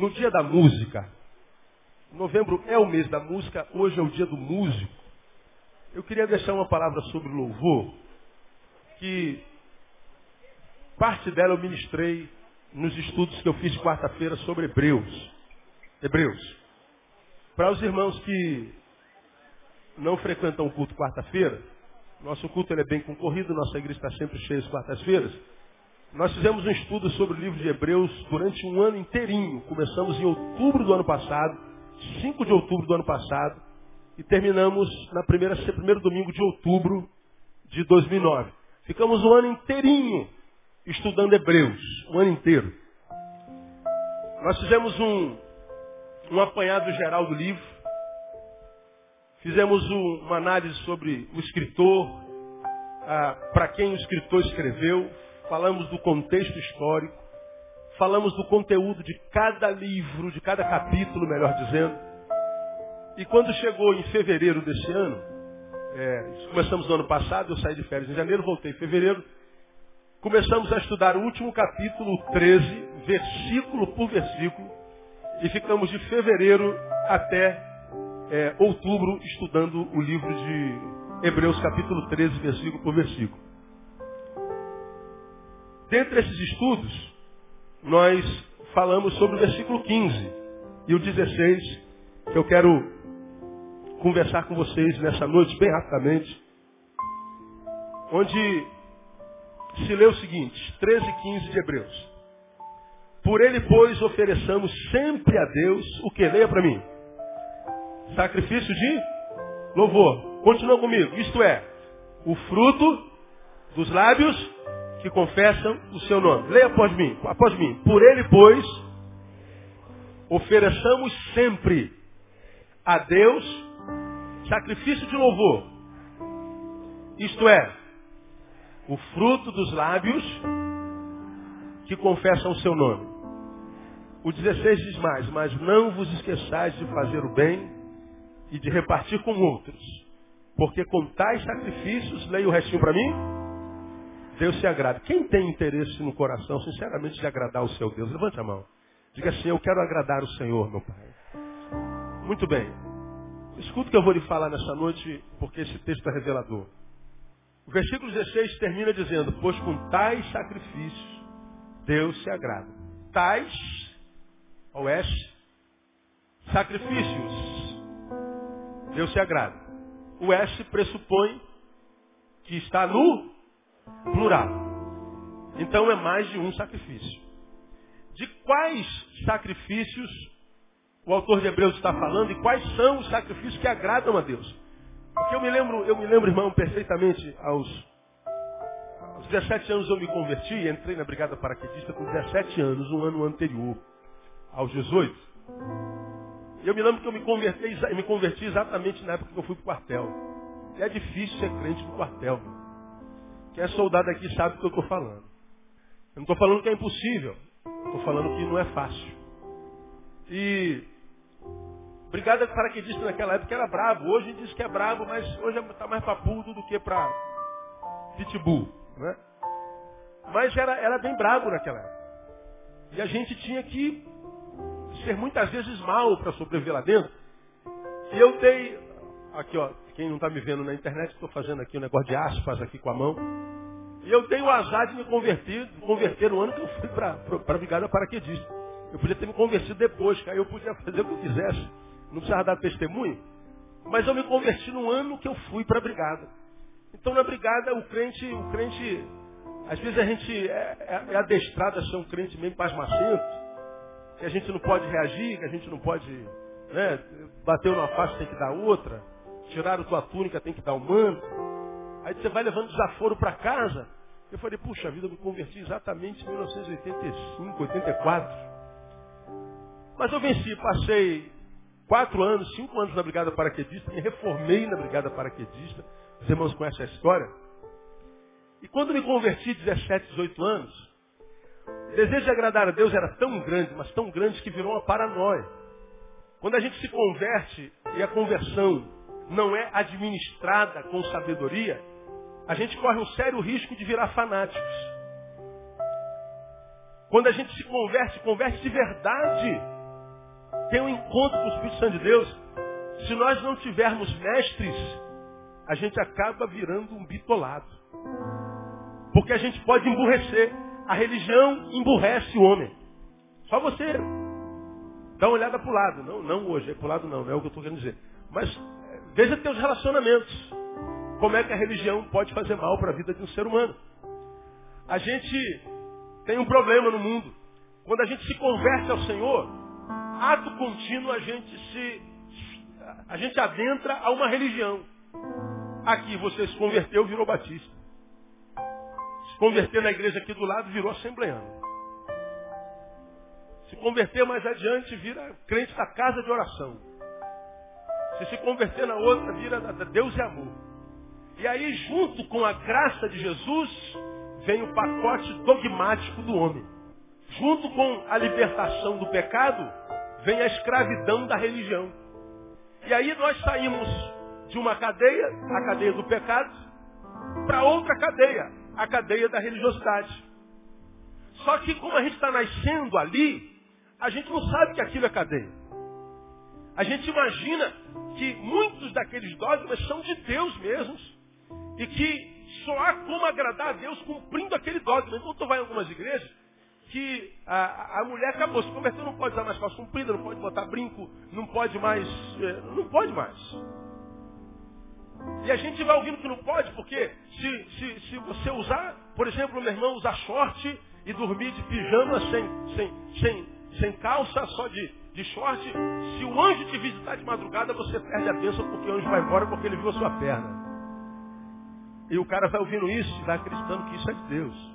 no dia da música. Novembro é o mês da música, hoje é o dia do músico. Eu queria deixar uma palavra sobre louvor, que parte dela eu ministrei nos estudos que eu fiz quarta-feira sobre Hebreus. Hebreus. Para os irmãos que não frequentam o culto quarta-feira, nosso culto ele é bem concorrido, nossa igreja está sempre cheia às quartas-feiras. Nós fizemos um estudo sobre o livro de Hebreus durante um ano inteirinho. Começamos em outubro do ano passado, 5 de outubro do ano passado, e terminamos na primeira, primeiro domingo de outubro de 2009. Ficamos um ano inteirinho estudando Hebreus, um ano inteiro. Nós fizemos um, um apanhado geral do livro, fizemos um, uma análise sobre o escritor, ah, para quem o escritor escreveu, falamos do contexto histórico, falamos do conteúdo de cada livro, de cada capítulo, melhor dizendo. E quando chegou em fevereiro desse ano, é, começamos no ano passado, eu saí de férias em janeiro, voltei em fevereiro, começamos a estudar o último capítulo 13, versículo por versículo, e ficamos de fevereiro até é, outubro estudando o livro de Hebreus capítulo 13, versículo por versículo. Dentre esses estudos, nós falamos sobre o versículo 15 e o 16, que eu quero conversar com vocês nessa noite, bem rapidamente, onde se lê o seguinte, 13 e 15 de Hebreus. Por ele, pois, ofereçamos sempre a Deus o que? Leia para mim. Sacrifício de louvor. Continua comigo. Isto é, o fruto dos lábios que confessam o seu nome. Leia após mim, após mim. Por ele, pois, ofereçamos sempre a Deus sacrifício de louvor. Isto é, o fruto dos lábios que confessam o seu nome. O 16 diz mais, mas não vos esqueçais de fazer o bem e de repartir com outros. Porque com tais sacrifícios, leia o restinho para mim, Deus se agrada. Quem tem interesse no coração, sinceramente, de agradar o seu Deus? Levante a mão. Diga assim, eu quero agradar o Senhor, meu Pai. Muito bem. Escuta o que eu vou lhe falar nessa noite, porque esse texto é revelador. O versículo 16 termina dizendo, pois com tais sacrifícios Deus se agrada. Tais, oeste, sacrifícios, Deus se agrada. O S pressupõe que está no Plural. Então é mais de um sacrifício. De quais sacrifícios o autor de Hebreus está falando e quais são os sacrifícios que agradam a Deus? Porque eu me lembro, eu me lembro, irmão, perfeitamente, aos, aos 17 anos eu me converti, entrei na Brigada Paraquedista com 17 anos, um ano anterior, aos 18. E eu me lembro que eu me converti, me converti exatamente na época que eu fui para o quartel. É difícil ser crente no quartel. Quem é soldado aqui sabe do que eu estou falando. Eu não estou falando que é impossível. Estou falando que não é fácil. E Brigada de paraquedista naquela época era bravo. Hoje diz que é bravo, mas hoje está mais papudo do que para pitbull. Né? Mas era, era bem bravo naquela época. E a gente tinha que ser muitas vezes mal para sobreviver lá dentro. E eu dei, aqui ó, quem não está me vendo na internet, estou fazendo aqui um negócio de aspas aqui com a mão. E eu tenho o azar de me converter, converter no ano que eu fui para a Brigada Paraquedista. Eu podia ter me convertido depois, que aí eu podia fazer o que eu quisesse. Não precisava dar testemunho. Mas eu me converti no ano que eu fui para a Brigada. Então na Brigada o crente, o crente, às vezes a gente é, é, é adestrado a ser um crente meio pasmacento, que a gente não pode reagir, que a gente não pode, né, bater uma face tem que dar outra. Tiraram tua túnica, tem que dar o manto. Aí você vai levando desaforo para casa. Eu falei, puxa vida, eu me converti exatamente em 1985, 84. Mas eu venci, passei quatro anos, cinco anos na Brigada Paraquedista, me reformei na Brigada Paraquedista. Os irmãos conhecem a história. E quando me converti, 17, 18 anos, o desejo de agradar a Deus era tão grande, mas tão grande que virou uma paranoia. Quando a gente se converte e a conversão não é administrada com sabedoria, a gente corre um sério risco de virar fanáticos. Quando a gente se converte, converte de verdade. tem um encontro com o Espírito Santo de Deus, se nós não tivermos mestres, a gente acaba virando um bitolado. Porque a gente pode emburrecer. A religião emburrece o homem. Só você dá uma olhada para o lado. Não, não hoje, é para o lado não, não é o que eu estou querendo dizer. Mas veja teus relacionamentos. Como é que a religião pode fazer mal para a vida de um ser humano? A gente tem um problema no mundo. Quando a gente se converte ao Senhor, ato contínuo a gente se a gente adentra a uma religião. Aqui você se converteu, virou batista. Se converter na igreja aqui do lado, virou assembleano. Se converter mais adiante, vira crente da casa de oração. Se se converter na outra, vira Deus e amor. E aí, junto com a graça de Jesus, vem o pacote dogmático do homem. Junto com a libertação do pecado, vem a escravidão da religião. E aí nós saímos de uma cadeia, a cadeia do pecado, para outra cadeia, a cadeia da religiosidade. Só que como a gente está nascendo ali, a gente não sabe que aquilo é cadeia. A gente imagina que muitos daqueles dogmas são de Deus mesmos. E que só há como agradar a Deus cumprindo aquele dogma. Então tu vai em algumas igrejas que a, a mulher acabou, se converteu, não pode usar mais calça comprida, não pode botar brinco, não pode mais. É, não pode mais. E a gente vai ouvindo que não pode, porque se, se, se você usar, por exemplo, meu irmão usar short e dormir de pijama sem, sem, sem, sem calça, só de, de short, se o anjo te visitar de madrugada, você perde a bênção porque o anjo vai embora porque ele viu a sua perna. E o cara vai ouvindo isso e vai acreditando que isso é de Deus.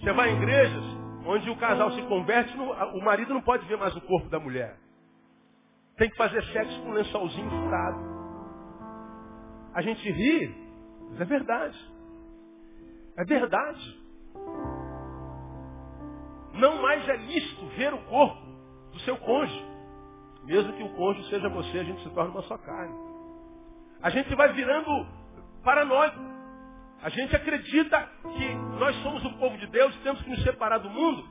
Você vai em igrejas onde o casal se converte, o marido não pode ver mais o corpo da mulher. Tem que fazer sexo com um lençolzinho furado. A gente ri, mas é verdade. É verdade. Não mais é lícito ver o corpo do seu cônjuge. Mesmo que o cônjuge seja você, a gente se torna uma só carne. A gente vai virando paranoico. A gente acredita que nós somos o povo de Deus, temos que nos separar do mundo.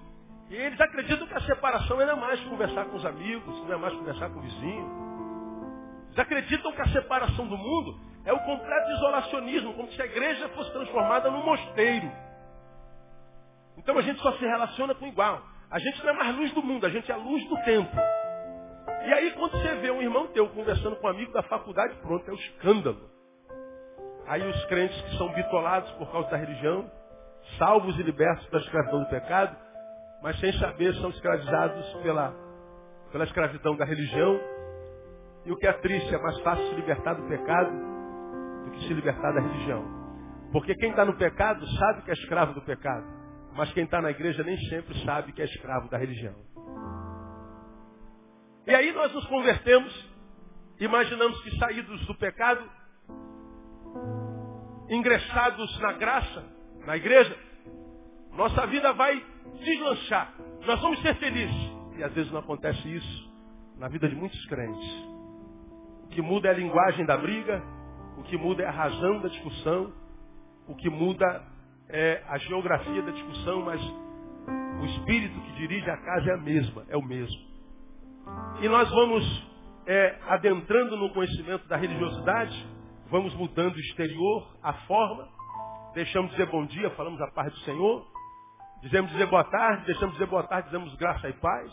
E eles acreditam que a separação não é mais conversar com os amigos, não é mais conversar com o vizinho. Eles acreditam que a separação do mundo é o completo isolacionismo, como se a igreja fosse transformada num mosteiro. Então a gente só se relaciona com igual. A gente não é mais luz do mundo, a gente é a luz do tempo. E aí quando você vê um irmão teu conversando com um amigo da faculdade, pronto, é um escândalo. Aí os crentes que são bitolados por causa da religião, salvos e libertos da escravidão do pecado, mas sem saber são escravizados pela, pela escravidão da religião. E o que é triste, é mais fácil se libertar do pecado do que se libertar da religião. Porque quem está no pecado sabe que é escravo do pecado. Mas quem está na igreja nem sempre sabe que é escravo da religião. E aí nós nos convertemos, imaginamos que saídos do pecado, ingressados na graça, na igreja, nossa vida vai deslanchar. Nós vamos ser felizes. E às vezes não acontece isso na vida de muitos crentes. O que muda é a linguagem da briga, o que muda é a razão da discussão, o que muda é a geografia da discussão, mas o espírito que dirige a casa é a mesma, é o mesmo. E nós vamos é, adentrando no conhecimento da religiosidade, Vamos mudando o exterior, a forma. Deixamos de dizer bom dia, falamos a paz do Senhor. Dizemos dizer boa tarde, deixamos de dizer boa tarde, dizemos graça e paz.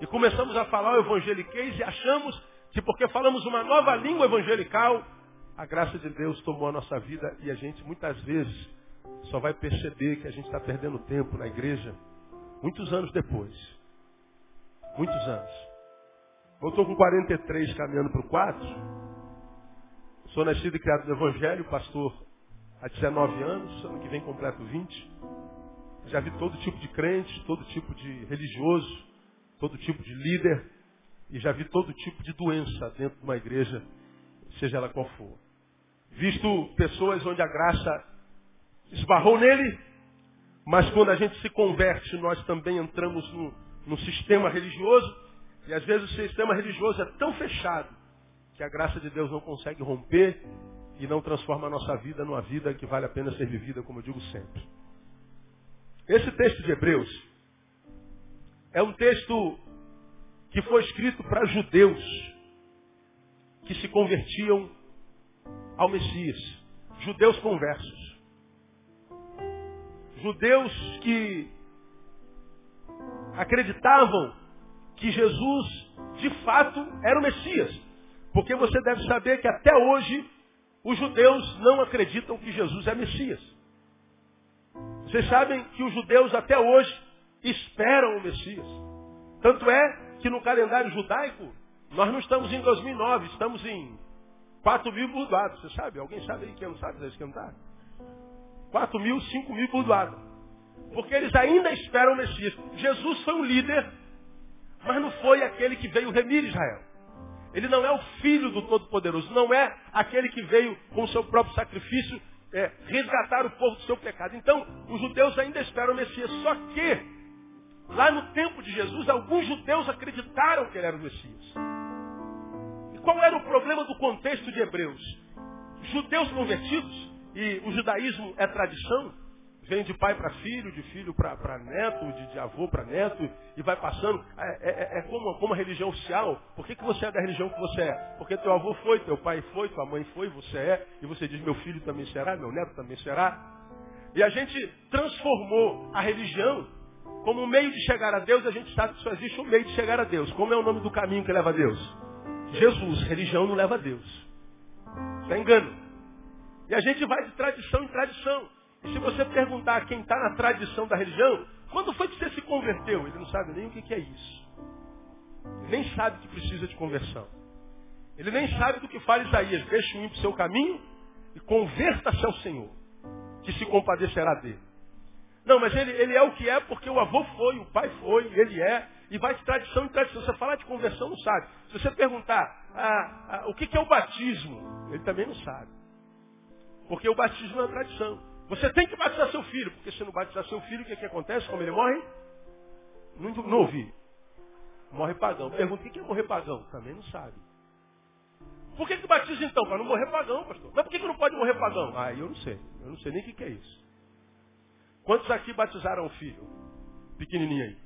E começamos a falar o evangeliquez e achamos que porque falamos uma nova língua evangelical, a graça de Deus tomou a nossa vida e a gente muitas vezes só vai perceber que a gente está perdendo tempo na igreja muitos anos depois. Muitos anos. Eu estou com 43 caminhando para o 4. Sou nascido e criado no Evangelho, pastor há 19 anos, ano que vem completo 20. Já vi todo tipo de crente, todo tipo de religioso, todo tipo de líder, e já vi todo tipo de doença dentro de uma igreja, seja ela qual for. Visto pessoas onde a graça esbarrou nele, mas quando a gente se converte, nós também entramos no, no sistema religioso, e às vezes o sistema religioso é tão fechado que a graça de Deus não consegue romper e não transforma a nossa vida numa vida que vale a pena ser vivida, como eu digo sempre. Esse texto de Hebreus é um texto que foi escrito para judeus que se convertiam ao Messias. Judeus conversos. Judeus que acreditavam que Jesus, de fato, era o Messias. Porque você deve saber que até hoje os judeus não acreditam que Jesus é Messias. Vocês sabem que os judeus até hoje esperam o Messias. Tanto é que no calendário judaico, nós não estamos em 2009, estamos em 4 mil. Você sabe? Alguém sabe aí que não sabe desse cantar? 4 mil, 5 mil burdoados. Porque eles ainda esperam o Messias. Jesus foi um líder, mas não foi aquele que veio remir Israel. Ele não é o filho do Todo-Poderoso, não é aquele que veio com o seu próprio sacrifício é, resgatar o povo do seu pecado. Então, os judeus ainda esperam o Messias. Só que, lá no tempo de Jesus, alguns judeus acreditaram que ele era o Messias. E qual era o problema do contexto de Hebreus? Judeus convertidos, e o judaísmo é tradição, vem de pai para filho, de filho para neto, de, de avô para neto, e vai passando. É, é, é como, como, a religião oficial. Por que, que você é da religião que você é? Porque teu avô foi, teu pai foi, tua mãe foi, você é, e você diz, meu filho também será, meu neto também será. E a gente transformou a religião como um meio de chegar a Deus, a gente sabe que só existe um meio de chegar a Deus. Como é o nome do caminho que leva a Deus? Jesus. Religião não leva a Deus. Isso é engano. E a gente vai de tradição em tradição. E se você perguntar a quem está na tradição da religião, quando foi que você se converteu? Ele não sabe nem o que, é isso. Ele nem sabe que precisa de conversão. Ele nem sabe do que fala Isaías. Deixe o ímpio seu caminho e converta-se ao Senhor, que se compadecerá dele. Não, mas ele, ele é o que é porque o avô foi, o pai foi, ele é, e vai de tradição em tradição. Você falar de conversão, não sabe. Se você perguntar ah, ah, o que, que é o batismo, ele também não sabe. Porque o batismo é uma tradição. Você tem que batizar seu filho, porque se não batizar seu filho, o que, é que acontece? Como ele morre? Não, não ouvi. Morre pagão. Pergunta, o que é morrer pagão? Também não sabe. Por que, que batiza então? Para não morrer pagão, pastor. Mas por que, que não pode morrer pagão? Ah, eu não sei. Eu não sei nem o que, que é isso. Quantos aqui batizaram o filho? Pequenininho aí.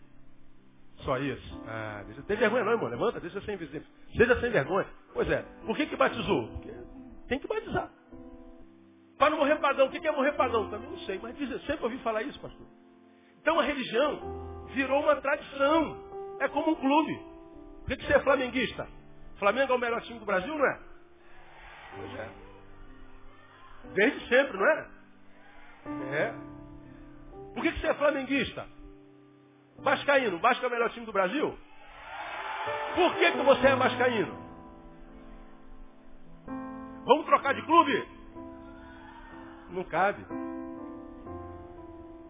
Só isso. Ah, deixa, tem vergonha não, irmão. Levanta, deixa sem vergonha. Seja sem vergonha. Pois é. Por que, que batizou? Porque tem que batizar. Para não morrer pagão. O que é morrer pagão? Também não sei, mas sempre ouvi falar isso, pastor. Então a religião virou uma tradição. É como um clube. Por que você é flamenguista? Flamengo é o melhor time do Brasil, não é? Pois é. Desde sempre, não é? É. Por que você é flamenguista? Vascaíno. Vasco é o melhor time do Brasil? Por que, que você é vascaíno? Vamos trocar de clube? Não cabe.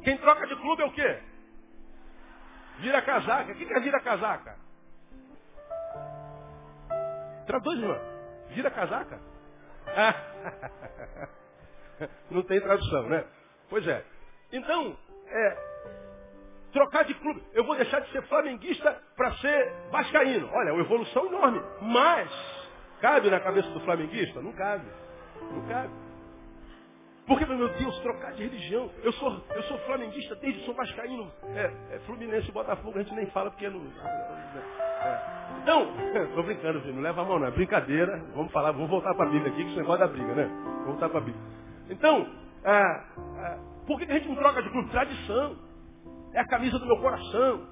Quem troca de clube é o quê? Vira casaca. O que é vira casaca? Traduz, irmão. Vira casaca. Não tem tradução, né? Pois é. Então, é, trocar de clube. Eu vou deixar de ser flamenguista para ser vascaíno. Olha, é uma evolução enorme. Mas, cabe na cabeça do flamenguista? Não cabe. Não cabe. Porque, meu Deus, trocar de religião. Eu sou, eu sou flamenguista desde sou vascaíno. É, é Fluminense e Botafogo, a gente nem fala porque não. É. Então, tô brincando, filho, não leva a mão, não. É brincadeira. Vamos falar, vamos voltar para a Bíblia aqui, que isso é negócio da briga, né? Voltar para a Bíblia. Então, é, é, por que a gente não troca de clube? Tradição. É a camisa do meu coração.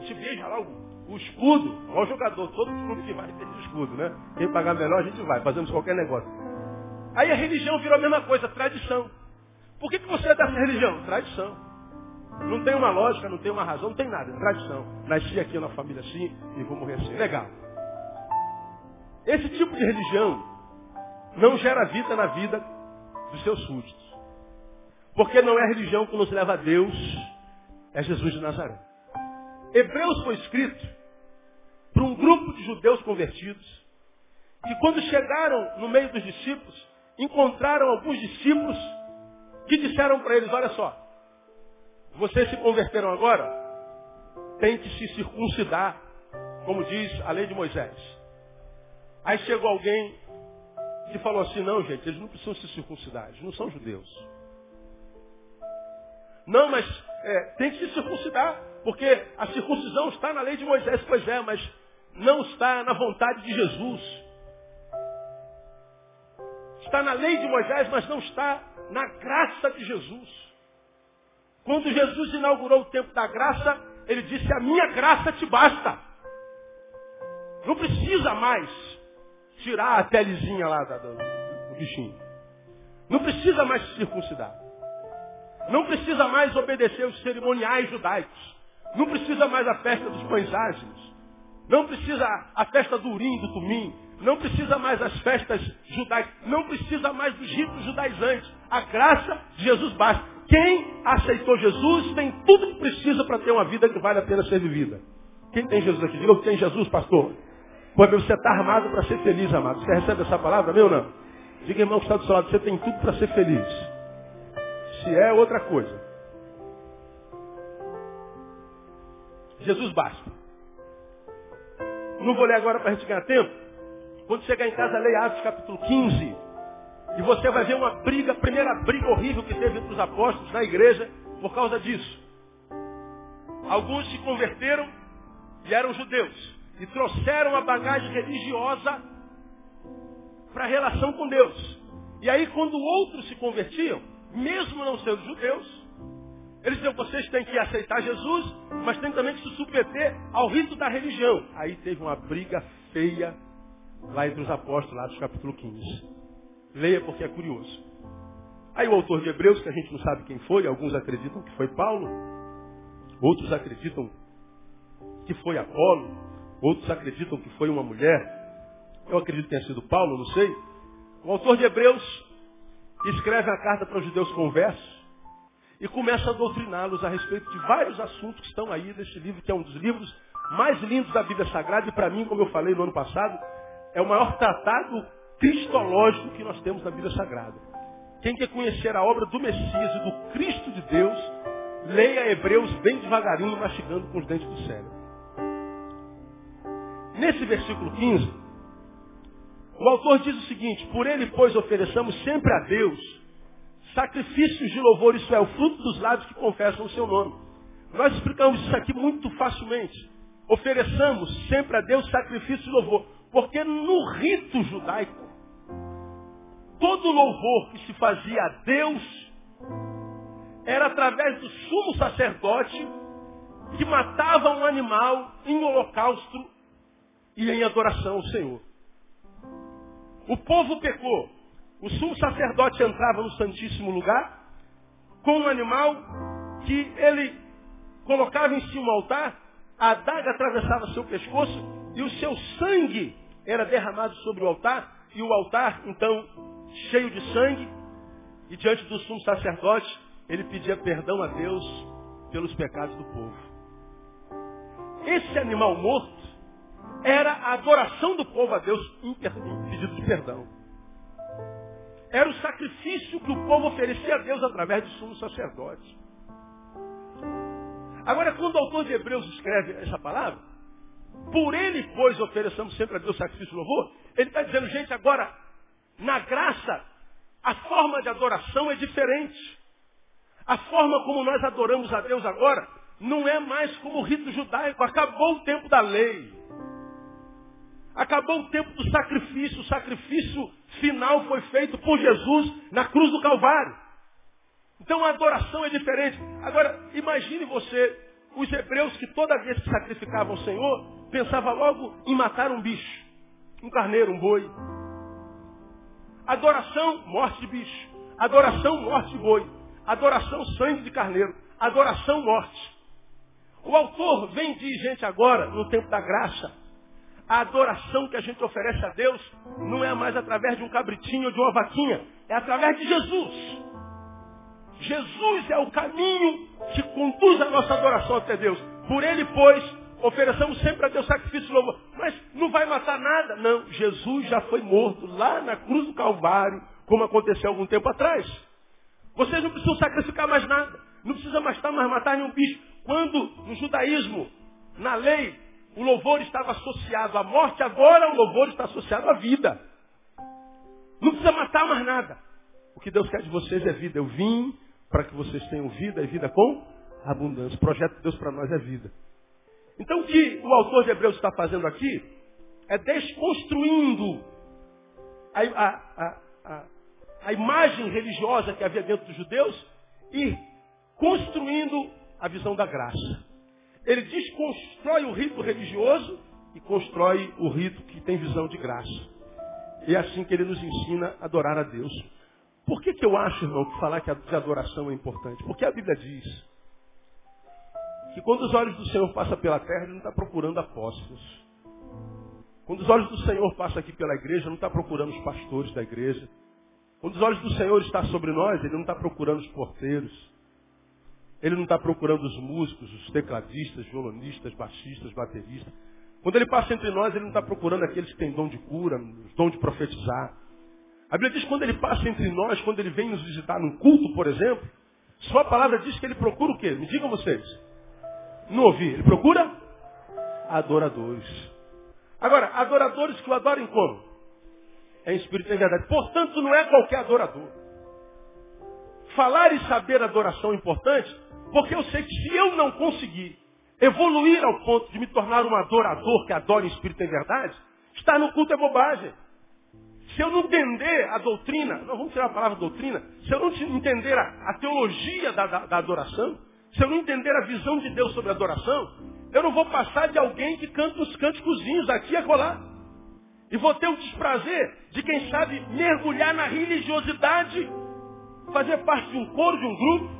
Gente beija lá o, o escudo. Olha o jogador, todo clube que vai tem o escudo, né? Quem pagar melhor, a gente vai. Fazemos qualquer negócio. Aí a religião virou a mesma coisa, tradição. Por que, que você é dessa religião? Tradição. Não tem uma lógica, não tem uma razão, não tem nada. Tradição. Nasci aqui na família assim e vou morrer assim. Legal. Esse tipo de religião não gera vida na vida dos seus súditos. Porque não é religião que nos leva a Deus, é Jesus de Nazaré. Hebreus foi escrito para um grupo de judeus convertidos, que quando chegaram no meio dos discípulos, encontraram alguns discípulos que disseram para eles, olha só, vocês se converteram agora, tente se circuncidar, como diz a lei de Moisés. Aí chegou alguém que falou assim, não, gente, eles não precisam se circuncidar, eles não são judeus. Não, mas é, tem que se circuncidar, porque a circuncisão está na lei de Moisés. Pois é, mas não está na vontade de Jesus. Está na lei de Moisés, mas não está na graça de Jesus. Quando Jesus inaugurou o tempo da graça, ele disse, a minha graça te basta. Não precisa mais tirar a pelezinha lá do, bichinho. Não precisa mais circuncidar. Não precisa mais obedecer os cerimoniais judaicos. Não precisa mais a festa dos pães ázimos. Não precisa a festa do urim, do tumim. Não precisa mais as festas judaicas. Não precisa mais dos ritos judaizantes. A graça de Jesus basta. Quem aceitou Jesus tem tudo que precisa para ter uma vida que vale a pena ser vivida. Quem tem Jesus aqui? Diga que tem Jesus, pastor. Pois você está armado para ser feliz, amado. Você recebe essa palavra, meu não? Diga, irmão, que está do seu lado, você tem tudo para ser feliz. Se é outra coisa. Jesus basta. Não vou ler agora para a gente ganhar tempo. Quando chegar em casa, leia Atos capítulo 15. E você vai ver uma briga, a primeira briga horrível que teve entre os apóstolos na igreja por causa disso. Alguns se converteram e eram judeus. E trouxeram a bagagem religiosa para a relação com Deus. E aí quando outros se convertiam, mesmo não sendo judeus, eles diziam, vocês têm que aceitar Jesus, mas têm também que se submeter ao rito da religião. Aí teve uma briga feia lá entre os apóstolos, lá do capítulo 15. Leia porque é curioso. Aí o autor de Hebreus, que a gente não sabe quem foi, alguns acreditam que foi Paulo, outros acreditam que foi Apolo, outros acreditam que foi uma mulher. Eu acredito que tenha sido Paulo, não sei. O autor de Hebreus escreve a carta para os judeus conversos e começa a doutriná-los a respeito de vários assuntos que estão aí nesse livro, que é um dos livros mais lindos da Bíblia Sagrada, e para mim, como eu falei no ano passado, é o maior tratado cristológico que nós temos na Bíblia Sagrada. Quem quer conhecer a obra do Messias e do Cristo de Deus, leia Hebreus bem devagarinho, mastigando com os dentes do cérebro. Nesse versículo 15, o autor diz o seguinte, por ele, pois, ofereçamos sempre a Deus Sacrifícios de louvor, isso é o fruto dos lábios que confessam o seu nome. Nós explicamos isso aqui muito facilmente. Ofereçamos sempre a Deus sacrifício de louvor. Porque no rito judaico, todo louvor que se fazia a Deus era através do sumo sacerdote que matava um animal em holocausto e em adoração ao Senhor. O povo pecou. O sumo sacerdote entrava no Santíssimo Lugar com um animal que ele colocava em cima do altar, a adaga atravessava seu pescoço e o seu sangue era derramado sobre o altar e o altar, então, cheio de sangue, e diante do sumo sacerdote, ele pedia perdão a Deus pelos pecados do povo. Esse animal morto era a adoração do povo a Deus em pedido de perdão. Era o sacrifício que o povo oferecia a Deus através do sumo sacerdote. Agora, quando o autor de Hebreus escreve essa palavra, por ele, pois, ofereçamos sempre a Deus sacrifício e louvor, ele está dizendo, gente, agora, na graça, a forma de adoração é diferente. A forma como nós adoramos a Deus agora não é mais como o rito judaico. Acabou o tempo da lei. Acabou o tempo do sacrifício. O sacrifício final foi feito por Jesus na cruz do Calvário. Então a adoração é diferente. Agora, imagine você, os hebreus que toda vez que sacrificavam ao Senhor, pensavam logo em matar um bicho. Um carneiro, um boi. Adoração, morte de bicho. Adoração, morte de boi. Adoração, sangue de carneiro. Adoração, morte. O autor vem de gente agora, no tempo da graça, a adoração que a gente oferece a Deus não é mais através de um cabritinho ou de uma vaquinha, é através de Jesus. Jesus é o caminho que conduz a nossa adoração até Deus. Por ele, pois, ofereçamos sempre a Deus sacrifício louvor. Mas não vai matar nada? Não. Jesus já foi morto lá na cruz do Calvário, como aconteceu algum tempo atrás. Vocês não precisam sacrificar mais nada. Não precisa mais matar nenhum bicho. Quando no judaísmo, na lei, o louvor estava associado à morte, agora o louvor está associado à vida. Não precisa matar mais nada. O que Deus quer de vocês é vida. Eu vim para que vocês tenham vida e vida com abundância. O projeto de Deus para nós é vida. Então o que o autor de Hebreus está fazendo aqui é desconstruindo a, a, a, a, imagem religiosa que havia dentro dos judeus e construindo a visão da graça. Ele desconstrói o rito religioso e constrói o rito que tem visão de graça. E é assim que ele nos ensina a adorar a Deus. Por que, que eu acho, irmão, que falar que a adoração é importante? Porque a Bíblia diz que quando os olhos do Senhor passam pela terra, ele não está procurando apóstolos. Quando os olhos do Senhor passam aqui pela igreja, não está procurando os pastores da igreja. Quando os olhos do Senhor estão sobre nós, ele não está procurando os porteiros. Ele não está procurando os músicos, os tecladistas, violonistas, baixistas, bateristas. Quando ele passa entre nós, ele não está procurando aqueles que têm dom de cura, dom de profetizar. A Bíblia diz que quando ele passa entre nós, quando ele vem nos visitar num culto, por exemplo, sua palavra diz que ele procura o quê? Me digam vocês. Não ouvi. Ele procura adoradores. Agora, adoradores que o adorem como? É em espírito e verdade. Portanto, não é qualquer adorador. Falar e saber adoração é importante, porque eu sei que se eu não conseguir evoluir ao ponto de me tornar um adorador que adora em espírito e verdade, estar no culto é bobagem. Se eu não entender a doutrina, não vamos tirar a palavra doutrina, se eu não entender a, a teologia da, da, da, adoração, se eu não entender a visão de Deus sobre a adoração, eu não vou passar de alguém que canta os cânticozinhos aqui e acolá. E vou ter o desprazer de quem sabe mergulhar na religiosidade, fazer parte de um coro, de um grupo,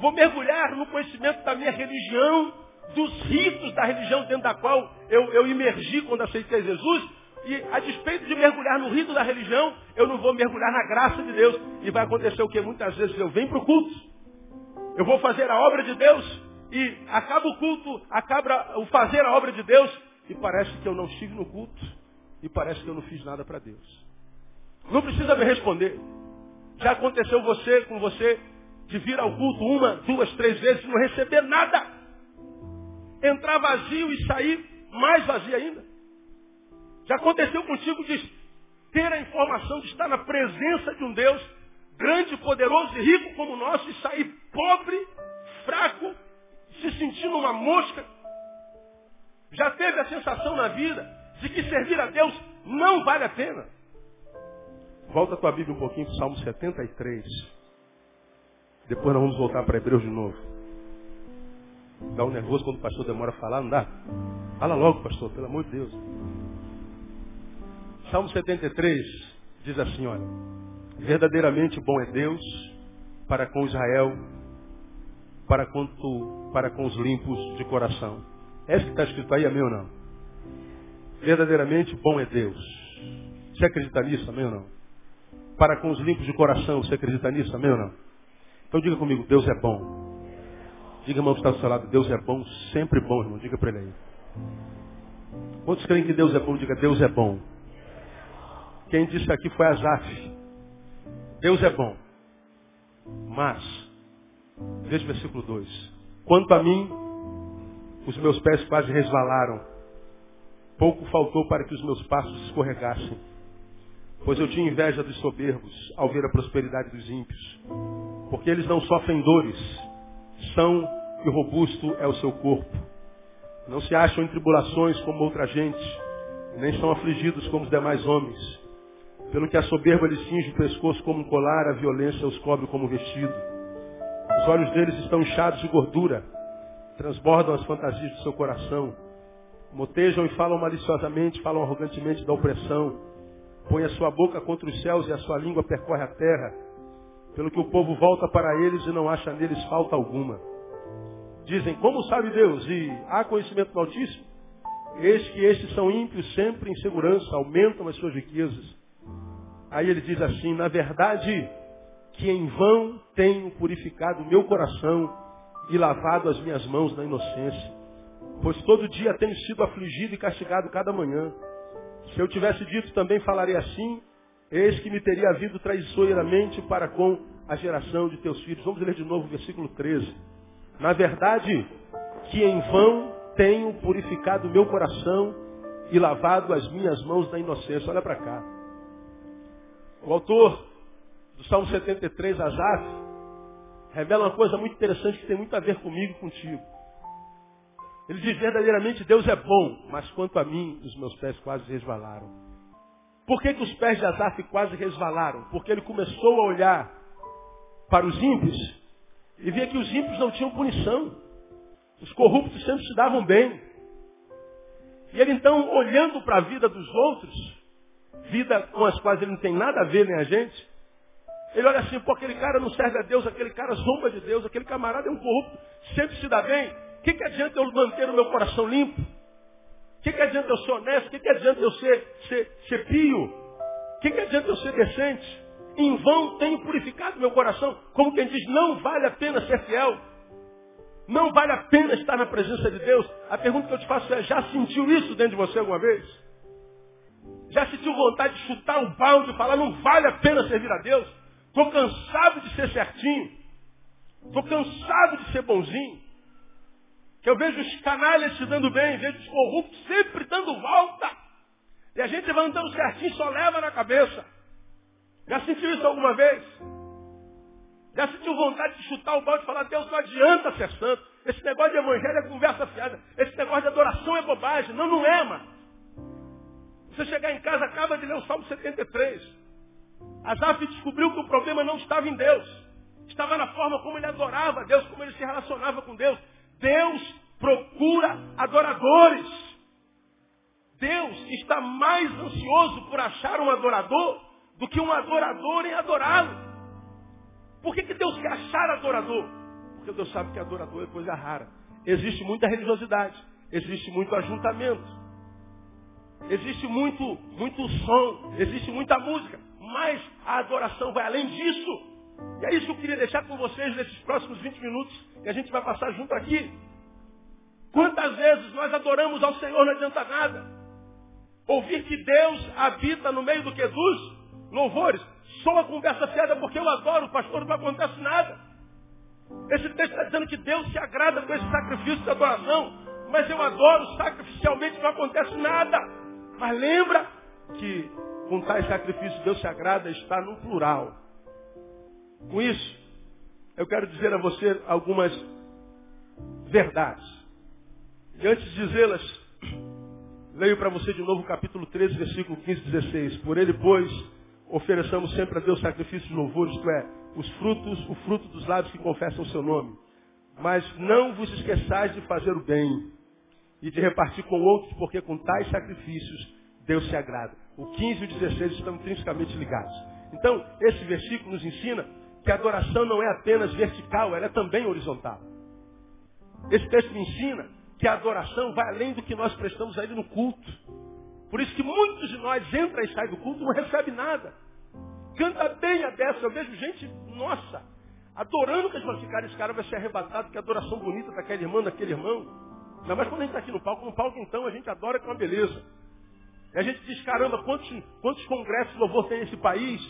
vou mergulhar no conhecimento da minha religião, dos ritos da religião dentro da qual eu, eu imergi quando aceitei Jesus, e a despeito de mergulhar no rito da religião, eu não vou mergulhar na graça de Deus. E vai acontecer o que muitas vezes eu venho para o culto, eu vou fazer a obra de Deus, e acaba o culto, acaba o fazer a obra de Deus, e parece que eu não estive no culto, e parece que eu não fiz nada para Deus. Não precisa me responder. Já aconteceu você com você de vir ao culto uma, duas, três vezes e não receber nada. Entrar vazio e sair mais vazio ainda. Já aconteceu contigo de ter a informação de estar na presença de um Deus grande, poderoso e rico como o nosso e sair pobre, fraco, se sentindo uma mosca. Já teve a sensação na vida de que servir a Deus não vale a pena. Volta a tua Bíblia um pouquinho para o Salmo 73. Depois nós vamos voltar para Hebreus de novo. Dá um nervoso quando o pastor demora a falar, não dá? Fala logo, pastor, pelo amor de Deus. Salmo 73 diz assim, olha. Verdadeiramente bom é Deus para com Israel, para tu, para com os limpos de coração. É isso que está escrito aí, amém ou não? Verdadeiramente bom é Deus. Você acredita nisso, amém ou não? Para com os limpos de coração, você acredita nisso, amém ou não? Então diga comigo, Deus é bom. Diga, irmão, que está do seu lado, Deus é bom, sempre bom, irmão. Diga para ele aí. Quantos creem que Deus é bom? Diga, Deus é bom. Quem disse aqui foi Azaf. Deus é bom. Mas, veja o versículo 2. Quanto a mim, os meus pés quase resvalaram. Pouco faltou para que os meus passos escorregassem. Pois eu tinha inveja dos soberbos ao ver a prosperidade dos ímpios. Porque eles não sofrem dores, são e robusto é o seu corpo. Não se acham em tribulações como outra gente, nem são afligidos como os demais homens. Pelo que a soberba lhes cinge o pescoço como um colar, a violência os cobre como vestido. Os olhos deles estão inchados de gordura, transbordam as fantasias do seu coração. Motejam e falam maliciosamente, falam arrogantemente da opressão. Põe a sua boca contra os céus e a sua língua percorre a terra. Pelo que o povo volta para eles e não acha neles falta alguma. Dizem, como sabe Deus? E há conhecimento do Altíssimo? Eis que estes são ímpios sempre em segurança, aumentam as suas riquezas. Aí ele diz assim, na verdade, que em vão tenho purificado o meu coração e lavado as minhas mãos na inocência. Pois todo dia tenho sido afligido e castigado cada manhã. Se eu tivesse dito também falaria assim, eis que me teria havido traiçoeiramente para com a geração de teus filhos. Vamos ler de novo o versículo 13. Na verdade, que em vão tenho purificado o meu coração e lavado as minhas mãos na inocência. Olha para cá. O autor do Salmo 73, Asaf, revela uma coisa muito interessante que tem muito a ver comigo e contigo. Ele diz verdadeiramente Deus é bom, mas quanto a mim, os meus pés quase resvalaram. Por que, que os pés de Asaf quase resvalaram? Porque ele começou a olhar para os ímpios e via que os ímpios não tinham punição. Os corruptos sempre se davam bem. E ele então, olhando para a vida dos outros, vida com as quais ele não tem nada a ver nem a gente, ele olha assim, pô, aquele cara não serve a Deus, aquele cara zomba de Deus, aquele camarada é um corrupto, sempre se dá bem. O que, que adianta eu manter o meu coração limpo? O que, que adianta eu ser honesto? O que, que adianta eu ser, ser, ser pio? O que, que adianta eu ser decente? Em vão tenho purificado meu coração. Como quem diz, não vale a pena ser fiel. Não vale a pena estar na presença de Deus. A pergunta que eu te faço é, já sentiu isso dentro de você alguma vez? Já sentiu vontade de chutar o balde e falar, não vale a pena servir a Deus? Estou cansado de ser certinho. Estou cansado de ser bonzinho. Que eu vejo os canalhas se dando bem, vejo os corruptos sempre dando volta. E a gente vai andando certinho, só leva na cabeça. Já sentiu isso alguma vez? Já sentiu vontade de chutar o balde e falar, Deus, não adianta ser santo. Esse negócio de evangelho é conversa fiada. Esse negócio de adoração é bobagem. Não, não é, mano. Você chegar em casa, acaba de ler o Salmo 73. Asaf descobriu que o problema não estava em Deus. Estava na forma como ele adorava Deus, como ele se relacionava com Deus. Deus procura adoradores. Deus está mais ansioso por achar um adorador do que um adorador em adorá-lo. Por que, que Deus quer achar adorador? Porque Deus sabe que adorador é coisa rara. Existe muita religiosidade, existe muito ajuntamento, existe muito, muito som, existe muita música, mas a adoração vai além disso. E é isso que eu queria deixar com vocês nesses próximos 20 minutos que a gente vai passar junto aqui. Quantas vezes nós adoramos ao Senhor não adianta nada. Ouvir que Deus habita no meio do que dos louvores, só uma conversa fiada porque eu adoro o pastor, não acontece nada. Esse texto está dizendo que Deus se agrada com esse sacrifício de adoração, mas eu adoro sacrificialmente, não acontece nada. Mas lembra que com tais sacrifícios Deus se agrada está no plural. Com isso, eu quero dizer a você algumas verdades. E antes de dizê-las, leio para você de novo o capítulo 13, versículo 15 e 16. Por ele, pois, ofereçamos sempre a Deus sacrifício de louvor, isto é, os frutos, o fruto dos lábios que confessam o seu nome. Mas não vos esqueçais de fazer o bem e de repartir com outros, porque com tais sacrifícios Deus se agrada. O 15 e o 16 estão intrinsecamente ligados. Então, esse versículo nos ensina que a adoração não é apenas vertical, ela é também horizontal. Esse texto me ensina que a adoração vai além do que nós prestamos a ele no culto. Por isso que muitos de nós entra e sai do culto e não recebe nada. Canta bem a dessa. Eu vejo gente, nossa, adorando que eles vão ficar, esse cara vai ser arrebatado, que adoração bonita daquela irmã, daquele irmão. Ainda mais quando a gente está aqui no palco, no palco então a gente adora com uma beleza. E a gente diz, caramba, quantos, quantos congressos de louvor tem nesse país?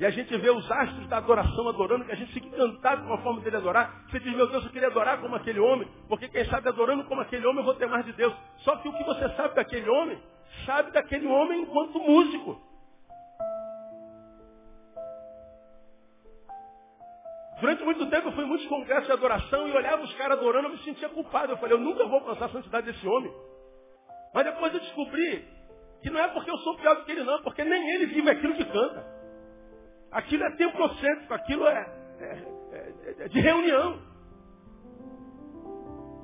E a gente vê os astros da adoração adorando, que a gente fica encantado com a forma dele adorar. Você diz, meu Deus, eu queria adorar como aquele homem, porque quem sabe adorando como aquele homem eu vou ter mais de Deus. Só que o que você sabe daquele homem sabe daquele homem enquanto músico. Durante muito tempo eu fui em muitos congressos de adoração e olhava os caras adorando, eu me sentia culpado. Eu falei, eu nunca vou alcançar a santidade desse homem. Mas depois eu descobri que não é porque eu sou pior do que ele, não, porque nem ele vive aquilo que canta. Aquilo é templocêntrico, aquilo é, é, é, é de reunião.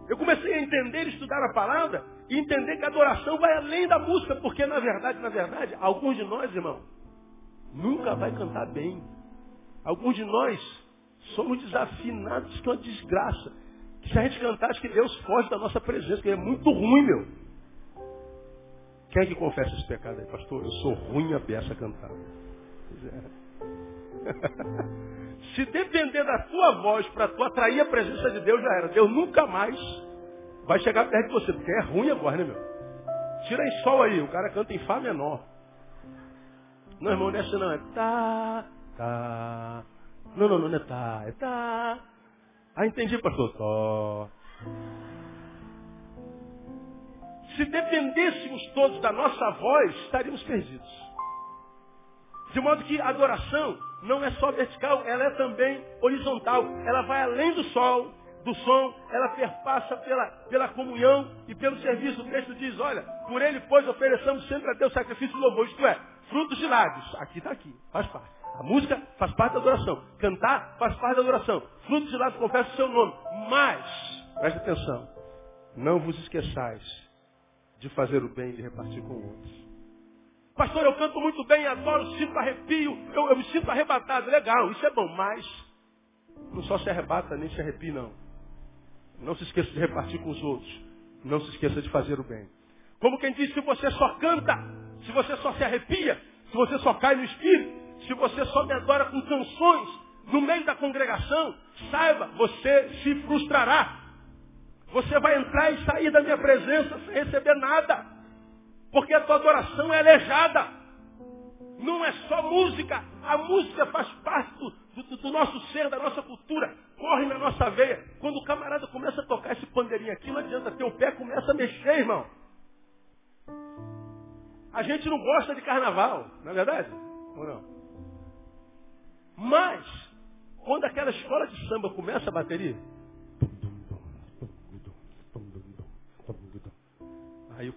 Eu comecei a entender, estudar a palavra, e entender que a adoração vai além da música, porque na verdade, na verdade, alguns de nós, irmão, nunca vai cantar bem. Alguns de nós somos desafinados que é uma desgraça. Que se a gente cantar, acho que Deus foge da nossa presença, que é muito ruim, meu. Quem é que confessa esse pecado aí, pastor? Eu sou ruim a peça cantar. Pois é. se depender da tua voz para tu atrair a presença de Deus, já era. Deus nunca mais vai chegar perto de você, porque é ruim agora, né, meu? Tira em sol aí, o cara canta em Fá menor. Não, irmão, não é assim não, é tá, tá. Não, não, não é tá, é tá. Ah, entendi, pastor. Tó. Se dependêssemos todos da nossa voz, estaríamos perdidos. De modo que a adoração não é só vertical, ela é também horizontal. Ela vai além do sol, do som, ela perpassa pela, pela comunhão e pelo serviço. O texto diz, olha, por ele, pois, ofereçamos sempre a Deus sacrifício de louvor. Isto é, frutos de lábios. Aqui está aqui, faz parte. A música faz parte da adoração. Cantar faz parte da adoração. Frutos de lábios confessa o seu nome. Mas, preste atenção, não vos esqueçais de fazer o bem e de repartir com outros. Pastor, eu canto muito bem, adoro, sinto arrepio, eu, eu me sinto arrebatado. Legal, isso é bom, mas não só se arrebata nem se arrepia, não. Não se esqueça de repartir com os outros. Não se esqueça de fazer o bem. Como quem diz, se você só canta, se você só se arrepia, se você só cai no espírito, se você só me adora com canções no meio da congregação, saiba, você se frustrará. Você vai entrar e sair da minha presença sem receber nada. Porque a tua adoração é aleijada. Não é só música. A música faz parte do, do, do, nosso ser, da nossa cultura. Corre na nossa veia. Quando o camarada começa a tocar esse pandeirinho aqui, não adianta ter o pé, começa a mexer, irmão. A gente não gosta de carnaval, não é verdade? Ou não? Mas, quando aquela escola de samba começa a bateria, aí,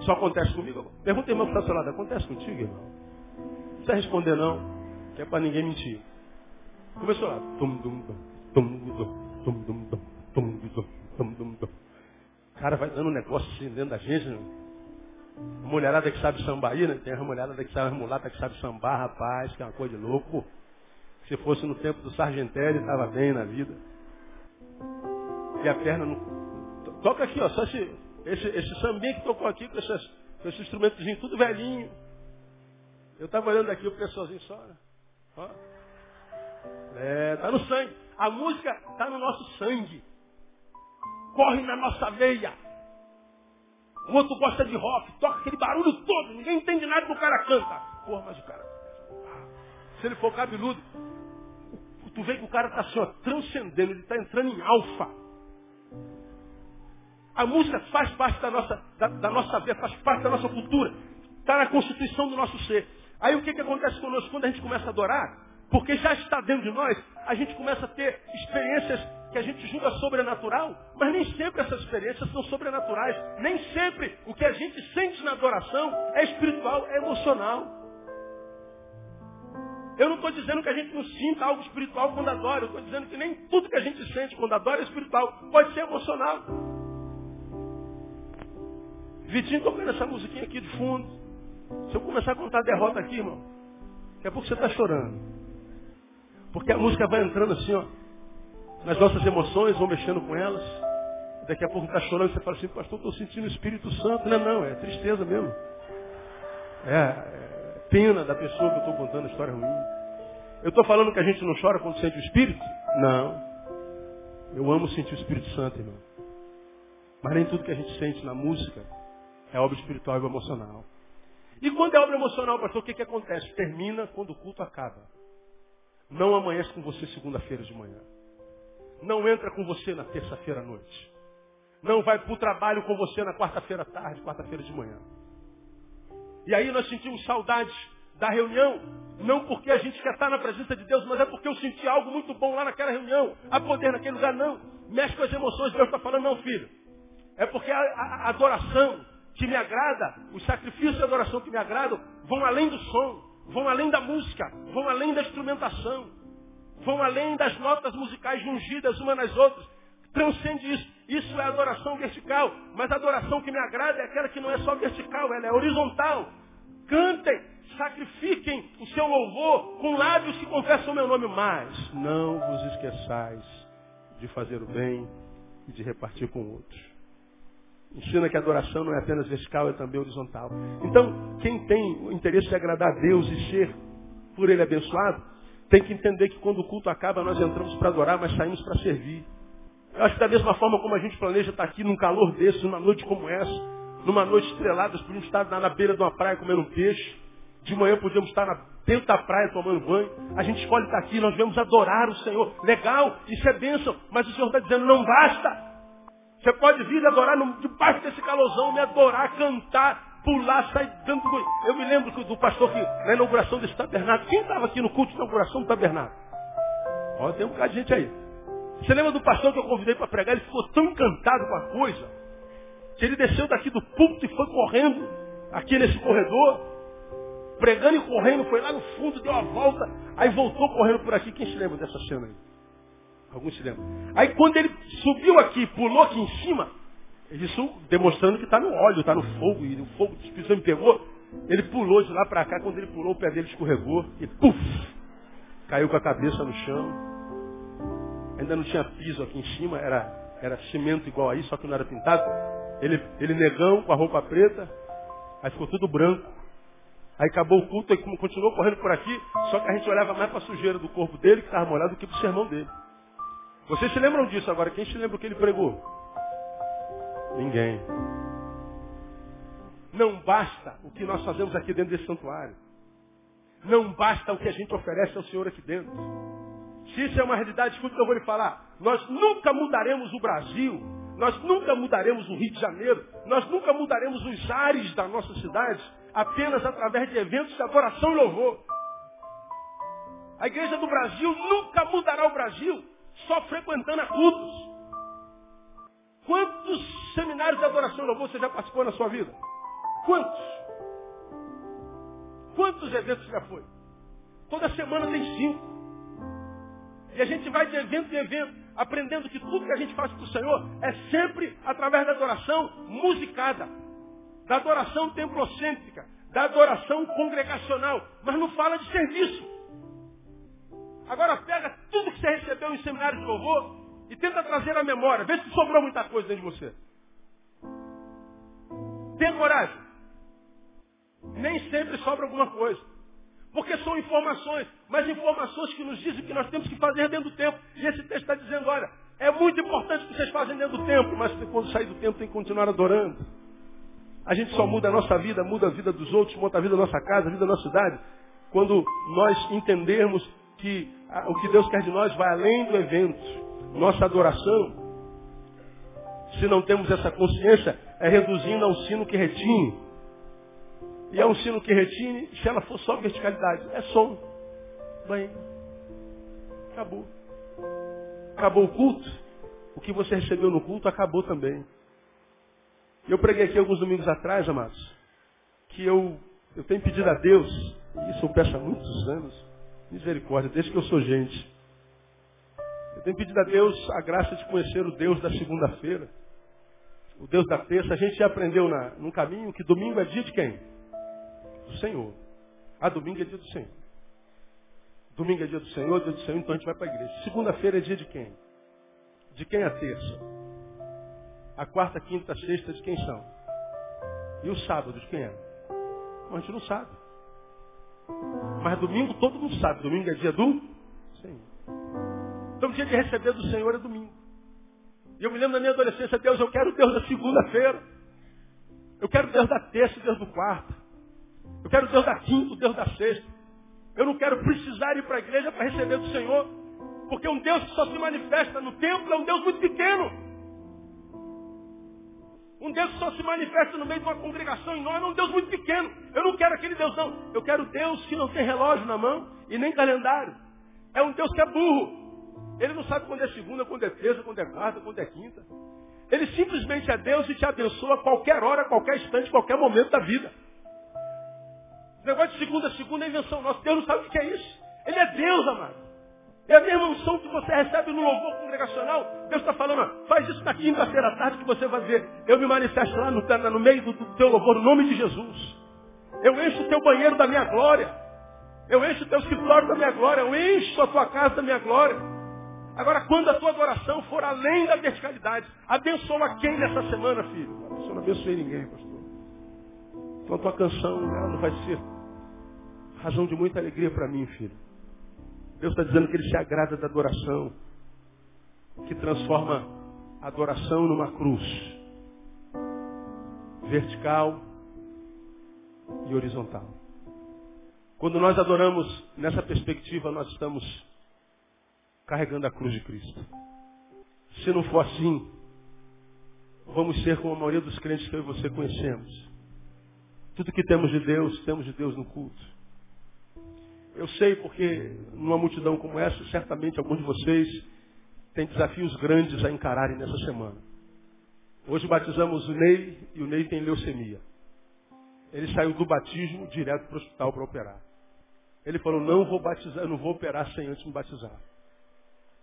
só acontece comigo? Pergunta irmão que está seu lado, acontece contigo, irmão? Não precisa responder não, que é para ninguém mentir. Começou lá. O cara vai dando um negócio assim dentro da gente. Né? Mulherada que sabe sambar aí, né? Tem a mulherada que sabe, mulata que sabe sambar, rapaz, que é uma coisa de louco. Se fosse no tempo do Sargentelli, estava bem na vida. E a perna não. Toca aqui, ó, só esse, esse, esse que tocou aqui com, esses, com esse instrumentozinho tudo velhinho. Eu estava olhando aqui o pessoalzinho só, né? Ó. É, tá no sangue. A música está no nosso sangue. Corre na nossa veia. O outro gosta de rock, toca aquele barulho todo, ninguém entende nada do cara canta. Porra, mas o cara. Se ele for cabeludo, tu vê que o cara está assim, transcendendo, ele está entrando em alfa. A música faz parte da nossa, da, da nossa vida, faz parte da nossa cultura. Está na constituição do nosso ser. Aí o que, que acontece conosco quando a gente começa a adorar? Porque já está dentro de nós, a gente começa a ter experiências que a gente julga sobrenatural, mas nem sempre essas experiências são sobrenaturais. Nem sempre o que a gente sente na adoração é espiritual, é emocional. Eu não estou dizendo que a gente não sinta algo espiritual quando adora, eu estou dizendo que nem tudo que a gente sente quando adora é espiritual, pode ser emocional. Vitinho tocando essa musiquinha aqui de fundo. Se eu começar a contar a derrota aqui, irmão, daqui a pouco você está chorando. Porque a música vai entrando assim, ó, nas nossas emoções, vão mexendo com elas. Daqui a pouco está chorando, você fala assim, pastor, estou sentindo o Espírito Santo. Não, não, é tristeza mesmo. É, é pena da pessoa que eu estou contando a história ruim. Eu estou falando que a gente não chora quando sente o Espírito? Não. Eu amo sentir o Espírito Santo, irmão. Mas nem tudo que a gente sente na música é obra espiritual e emocional. E quando é obra emocional, pastor, o que, que acontece? Termina quando o culto acaba. Não amanhece com você segunda-feira de manhã. Não entra com você na terça-feira à noite. Não vai para o trabalho com você na quarta-feira à tarde, quarta-feira de manhã. E aí nós sentimos saudades da reunião, não porque a gente quer estar na presença de Deus, mas é porque eu senti algo muito bom lá naquela reunião, a poder naquele lugar, não. Mexe com as emoções, Deus está falando, não, filho. É porque a, a, a adoração que me agrada, os sacrifícios de adoração que me agradam, vão além do som vão além da música, vão além da instrumentação, vão além das notas musicais jungidas umas nas outras. Transcende isso. Isso é adoração vertical. Mas a adoração que me agrada é aquela que não é só vertical, ela é horizontal. Cantem, sacrifiquem o seu louvor com lábios que confessam o meu nome, mas não vos esqueçais de fazer o bem e de repartir com outros. Ensina que a adoração não é apenas vertical, é também horizontal. Então, quem tem o interesse de agradar a Deus e ser por Ele abençoado, tem que entender que quando o culto acaba, nós entramos para adorar, mas saímos para servir. Eu acho que da mesma forma como a gente planeja estar aqui num calor desse, numa noite como essa, numa noite estrelada, nós podíamos estar na beira de uma praia comendo um peixe, de manhã podíamos estar na, dentro da praia tomando banho. A gente escolhe estar aqui, nós vamos adorar o Senhor. Legal, isso é bênção, mas o Senhor está dizendo, não basta. Você pode vir adorar no, debaixo desse calosão, me adorar, cantar, pular, sair dando. Eu me lembro do pastor que, na inauguração desse tabernáculo, quem estava aqui no culto de inauguração do tabernáculo? Ó, tem um bocado de gente aí. Você lembra do pastor que eu convidei para pregar? Ele ficou tão encantado com a coisa que ele desceu daqui do púlpito e foi correndo aqui nesse corredor, pregando e correndo, foi lá no fundo, deu a volta, aí voltou correndo por aqui. Quem se lembra dessa cena aí? Alguns se lembram. Aí quando ele subiu aqui, pulou aqui em cima, isso demonstrando que está no óleo, está no fogo, e o fogo do Espírito me pegou, ele pulou de lá para cá, quando ele pulou, o pé dele escorregou e puf! Caiu com a cabeça no chão. Ainda não tinha piso aqui em cima, era, era cimento igual aí, só que não era pintado. Ele, ele negão com a roupa preta, aí ficou tudo branco. Aí acabou o culto e continuou correndo por aqui, só que a gente olhava mais para a sujeira do corpo dele, que estava molhado, do que para o sermão dele. Vocês se lembram disso agora? Quem se lembra o que ele pregou? Ninguém. Não basta o que nós fazemos aqui dentro desse santuário. Não basta o que a gente oferece ao Senhor aqui dentro. Se isso é uma realidade, escuta o que eu vou lhe falar. Nós nunca mudaremos o Brasil. Nós nunca mudaremos o Rio de Janeiro. Nós nunca mudaremos os ares da nossa cidade apenas através de eventos de adoração e louvor. A igreja do Brasil nunca mudará o Brasil só frequentando a cultos. Quantos seminários de adoração e louvor você já participou na sua vida? Quantos? Quantos eventos já foi? Toda semana tem cinco. E a gente vai de evento em evento, aprendendo que tudo que a gente faz para o Senhor é sempre através da adoração musicada, da adoração templocêntrica, da adoração congregacional, mas não fala de serviço. Agora pega tudo que você recebeu em seminário de louvor e tenta trazer à memória. Vê se sobrou muita coisa dentro de você. Tenha coragem. Nem sempre sobra alguma coisa. Porque são informações, mas informações que nos dizem que nós temos que fazer dentro do tempo. E esse texto está dizendo, olha, é muito importante que vocês fazem dentro do tempo, mas quando sair do tempo tem que continuar adorando. A gente só muda a nossa vida, muda a vida dos outros, muda a vida da nossa casa, a vida da nossa cidade, quando nós entendermos que o que Deus quer de nós vai além do evento. Nossa adoração, se não temos essa consciência, é reduzindo a um sino que retine. E é um sino que retine, se ela for só verticalidade, é som. Bem, acabou. Acabou o culto. O que você recebeu no culto acabou também. Eu preguei aqui alguns domingos atrás, amados, que eu, eu tenho pedido a Deus, e isso eu peço há muitos anos, misericórdia, desde que eu sou gente. Eu tenho pedido a Deus a graça de conhecer o Deus da segunda-feira, o Deus da terça. A gente já aprendeu na, no caminho que domingo é dia de quem? do Senhor. Ah, domingo é dia do Senhor. Domingo é dia do Senhor, dia do Senhor, então a gente vai para a igreja. Segunda-feira é dia de quem? De quem a terça? A quarta, quinta, sexta, de quem são? E o sábado, de quem é? Bom, a gente não sabe. Mas domingo todo mundo sabe. Domingo é dia do Senhor. Então o dia de receber do Senhor é domingo. E eu me lembro da minha adolescência, Deus, eu quero Deus da segunda-feira. Eu quero Deus da terça Deus do quarto. Eu quero Deus da quinta, Deus da sexta. Eu não quero precisar ir para a igreja para receber do Senhor. Porque um Deus que só se manifesta no templo é um Deus muito pequeno. Um Deus que só se manifesta no meio de uma congregação enorme é um Deus muito pequeno. Eu não quero aquele Deus, não. Eu quero Deus que não tem relógio na mão e nem calendário. É um Deus que é burro. Ele não sabe quando é segunda, quando é terça, quando é quarta, quando é quinta. Ele simplesmente é Deus e te abençoa a qualquer hora, a qualquer instante, a qualquer momento da vida negócio de segunda, segunda é invenção nossa. Deus não sabe o que é isso. Ele é Deus, amado. É a mesma unção que você recebe no louvor congregacional. Deus está falando, faz isso na quinta-feira à tarde que você vai ver. Eu me manifesto lá no, no meio do, do teu louvor, no nome de Jesus. Eu encho o teu banheiro da minha glória. Eu encho o teu escritório da minha glória. Eu encho a tua casa da minha glória. Agora, quando a tua adoração for além da verticalidade, abençoa quem nessa semana, filho? Eu não abençoei ninguém, pastor. Então a tua canção, ela não vai ser Razão de muita alegria para mim, filho. Deus está dizendo que Ele se agrada da adoração, que transforma a adoração numa cruz, vertical e horizontal. Quando nós adoramos nessa perspectiva, nós estamos carregando a cruz de Cristo. Se não for assim, vamos ser como a maioria dos crentes que eu e você conhecemos. Tudo que temos de Deus, temos de Deus no culto. Eu sei porque numa multidão como essa, certamente alguns de vocês têm desafios grandes a encararem nessa semana. Hoje batizamos o Ney e o Ney tem leucemia. Ele saiu do batismo direto para o hospital para operar. Ele falou, não vou batizar, não vou operar sem antes me batizar.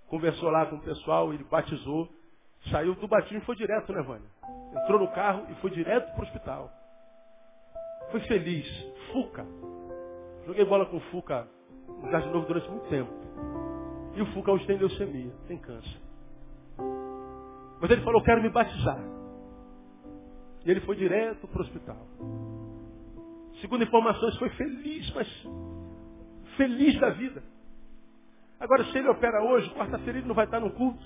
Conversou lá com o pessoal, ele batizou, saiu do batismo e foi direto, né, Vânia? Entrou no carro e foi direto para o hospital. Foi feliz. Fuca. Joguei bola com o Fuca no Jardim Novo durante muito tempo. E o Fuca hoje tem leucemia, tem câncer. Mas ele falou, quero me batizar. E ele foi direto para o hospital. Segundo informações, foi feliz, mas feliz da vida. Agora, se ele opera hoje, quarta-feira ele não vai estar no culto.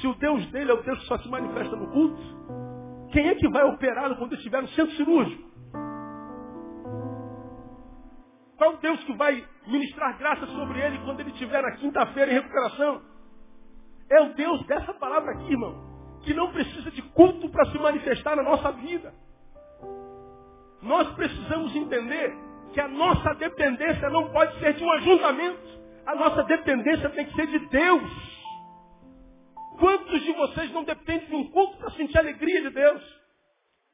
Se o Deus dele é o Deus que só se manifesta no culto, quem é que vai operá-lo quando estiver no centro cirúrgico? Qual o Deus que vai ministrar graça sobre ele quando ele estiver na quinta-feira em recuperação? É o Deus dessa palavra aqui, irmão, que não precisa de culto para se manifestar na nossa vida. Nós precisamos entender que a nossa dependência não pode ser de um ajuntamento. A nossa dependência tem que ser de Deus. Quantos de vocês não dependem de um culto para sentir a alegria de Deus?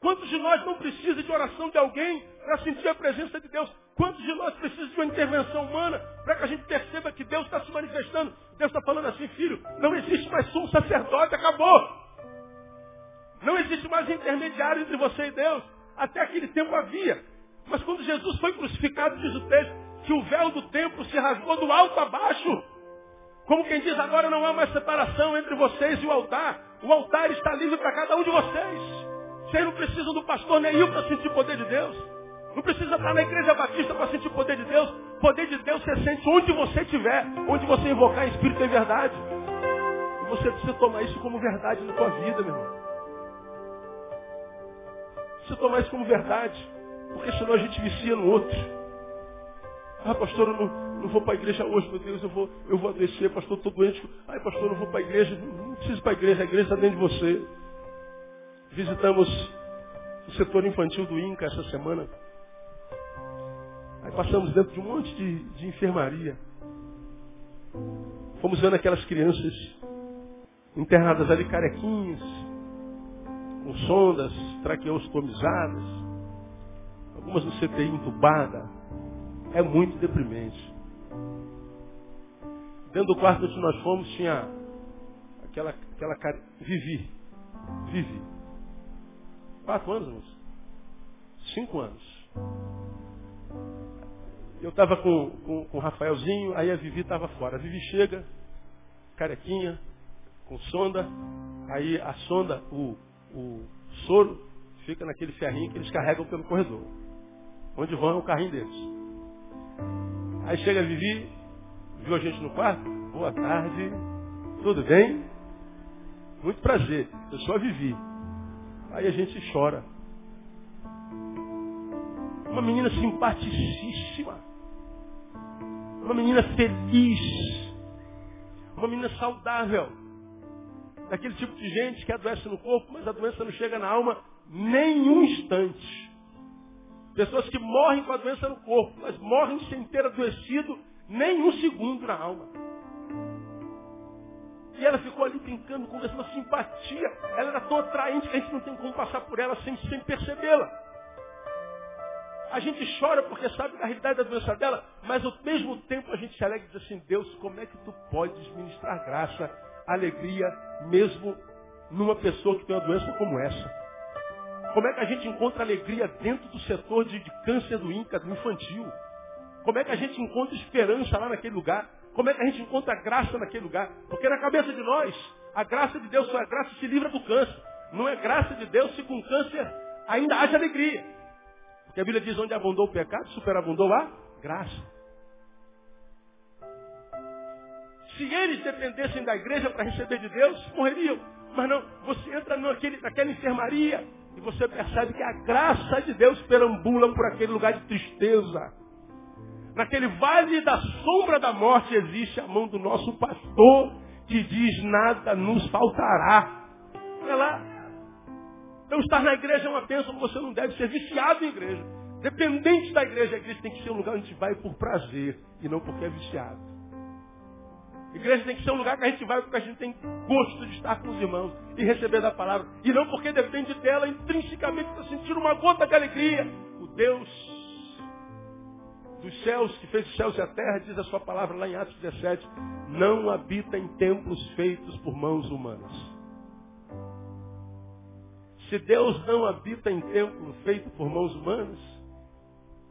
Quantos de nós não precisam de oração de alguém para sentir a presença de Deus? Quantos de nós precisam de uma intervenção humana para que a gente perceba que Deus está se manifestando? Deus está falando assim, filho, não existe mais sumo sacerdote, acabou. Não existe mais intermediário entre você e Deus. Até aquele tempo havia. Mas quando Jesus foi crucificado, diz o texto, que o véu do templo se rasgou do alto a baixo. Como quem diz, agora não há mais separação entre vocês e o altar. O altar está livre para cada um de vocês. Vocês não precisam do pastor nenhum para sentir o poder de Deus. Não precisa estar na igreja batista para sentir o poder de Deus. O poder de Deus você sente onde você estiver, onde você invocar em espírito em verdade. E você precisa tomar isso como verdade na sua vida, meu irmão. Precisa tomar isso como verdade. Porque senão a gente vicia no outro. Ah, pastor, eu não, não vou para a igreja hoje, meu Deus, eu vou, eu vou adoecer, pastor, estou doente. Ai, pastor, eu não vou para a igreja. Não, preciso para a igreja, a igreja está dentro de você. Visitamos o setor infantil do INCA essa semana. Aí passamos dentro de um monte de, de enfermaria. Fomos vendo aquelas crianças internadas ali carequinhas, com sondas traqueostomizadas, algumas no CTI entubada. É muito deprimente. Dentro do quarto onde nós fomos tinha aquela, aquela cara. Vivi. Vivi. Quatro anos, moço. Cinco anos. Eu estava com, com, com o Rafaelzinho, aí a Vivi estava fora. A Vivi chega, carequinha, com sonda, aí a sonda, o, o soro, fica naquele ferrinho que eles carregam pelo corredor. Onde vão é o carrinho deles. Aí chega Vivi, viu a gente no quarto, boa tarde, tudo bem? Muito prazer, eu sou a Vivi. Aí a gente chora. Uma menina simpaticíssima. Uma menina feliz. Uma menina saudável. Daquele tipo de gente que adoece no corpo, mas a doença não chega na alma nem um instante. Pessoas que morrem com a doença no corpo, mas morrem sem ter adoecido nem um segundo na alma. E ela ficou ali brincando, conversando, simpatia. Ela era tão atraente que a gente não tem como passar por ela sem, sem percebê-la. A gente chora porque sabe da realidade da doença dela, mas ao mesmo tempo a gente se alegra e diz assim, Deus, como é que tu podes ministrar graça, alegria, mesmo numa pessoa que tem uma doença como essa? Como é que a gente encontra alegria dentro do setor de, de câncer do INCA, do infantil? Como é que a gente encontra esperança lá naquele lugar? Como é que a gente encontra graça naquele lugar? Porque na cabeça de nós, a graça de Deus só é graça se livra do câncer. Não é graça de Deus se com câncer ainda haja alegria. Porque a Bíblia diz onde abundou o pecado, superabundou a graça. Se eles dependessem da igreja para receber de Deus, morreriam. Mas não, você entra naquele, naquela enfermaria e você percebe que a graça de Deus perambula por aquele lugar de tristeza Naquele vale da sombra da morte existe a mão do nosso pastor que diz nada nos faltará. Olha lá. Então estar na igreja é uma bênção, você não deve ser viciado em igreja. Dependente da igreja, a igreja tem que ser um lugar onde gente vai por prazer e não porque é viciado. Igreja tem que ser um lugar que a gente vai porque a gente tem gosto de estar com os irmãos e receber da palavra. E não porque depende dela intrinsecamente para sentir uma gota de alegria. O Deus dos céus, que fez os céus e a terra, diz a sua palavra lá em Atos 17, não habita em templos feitos por mãos humanas. Se Deus não habita em templo feito por mãos humanas,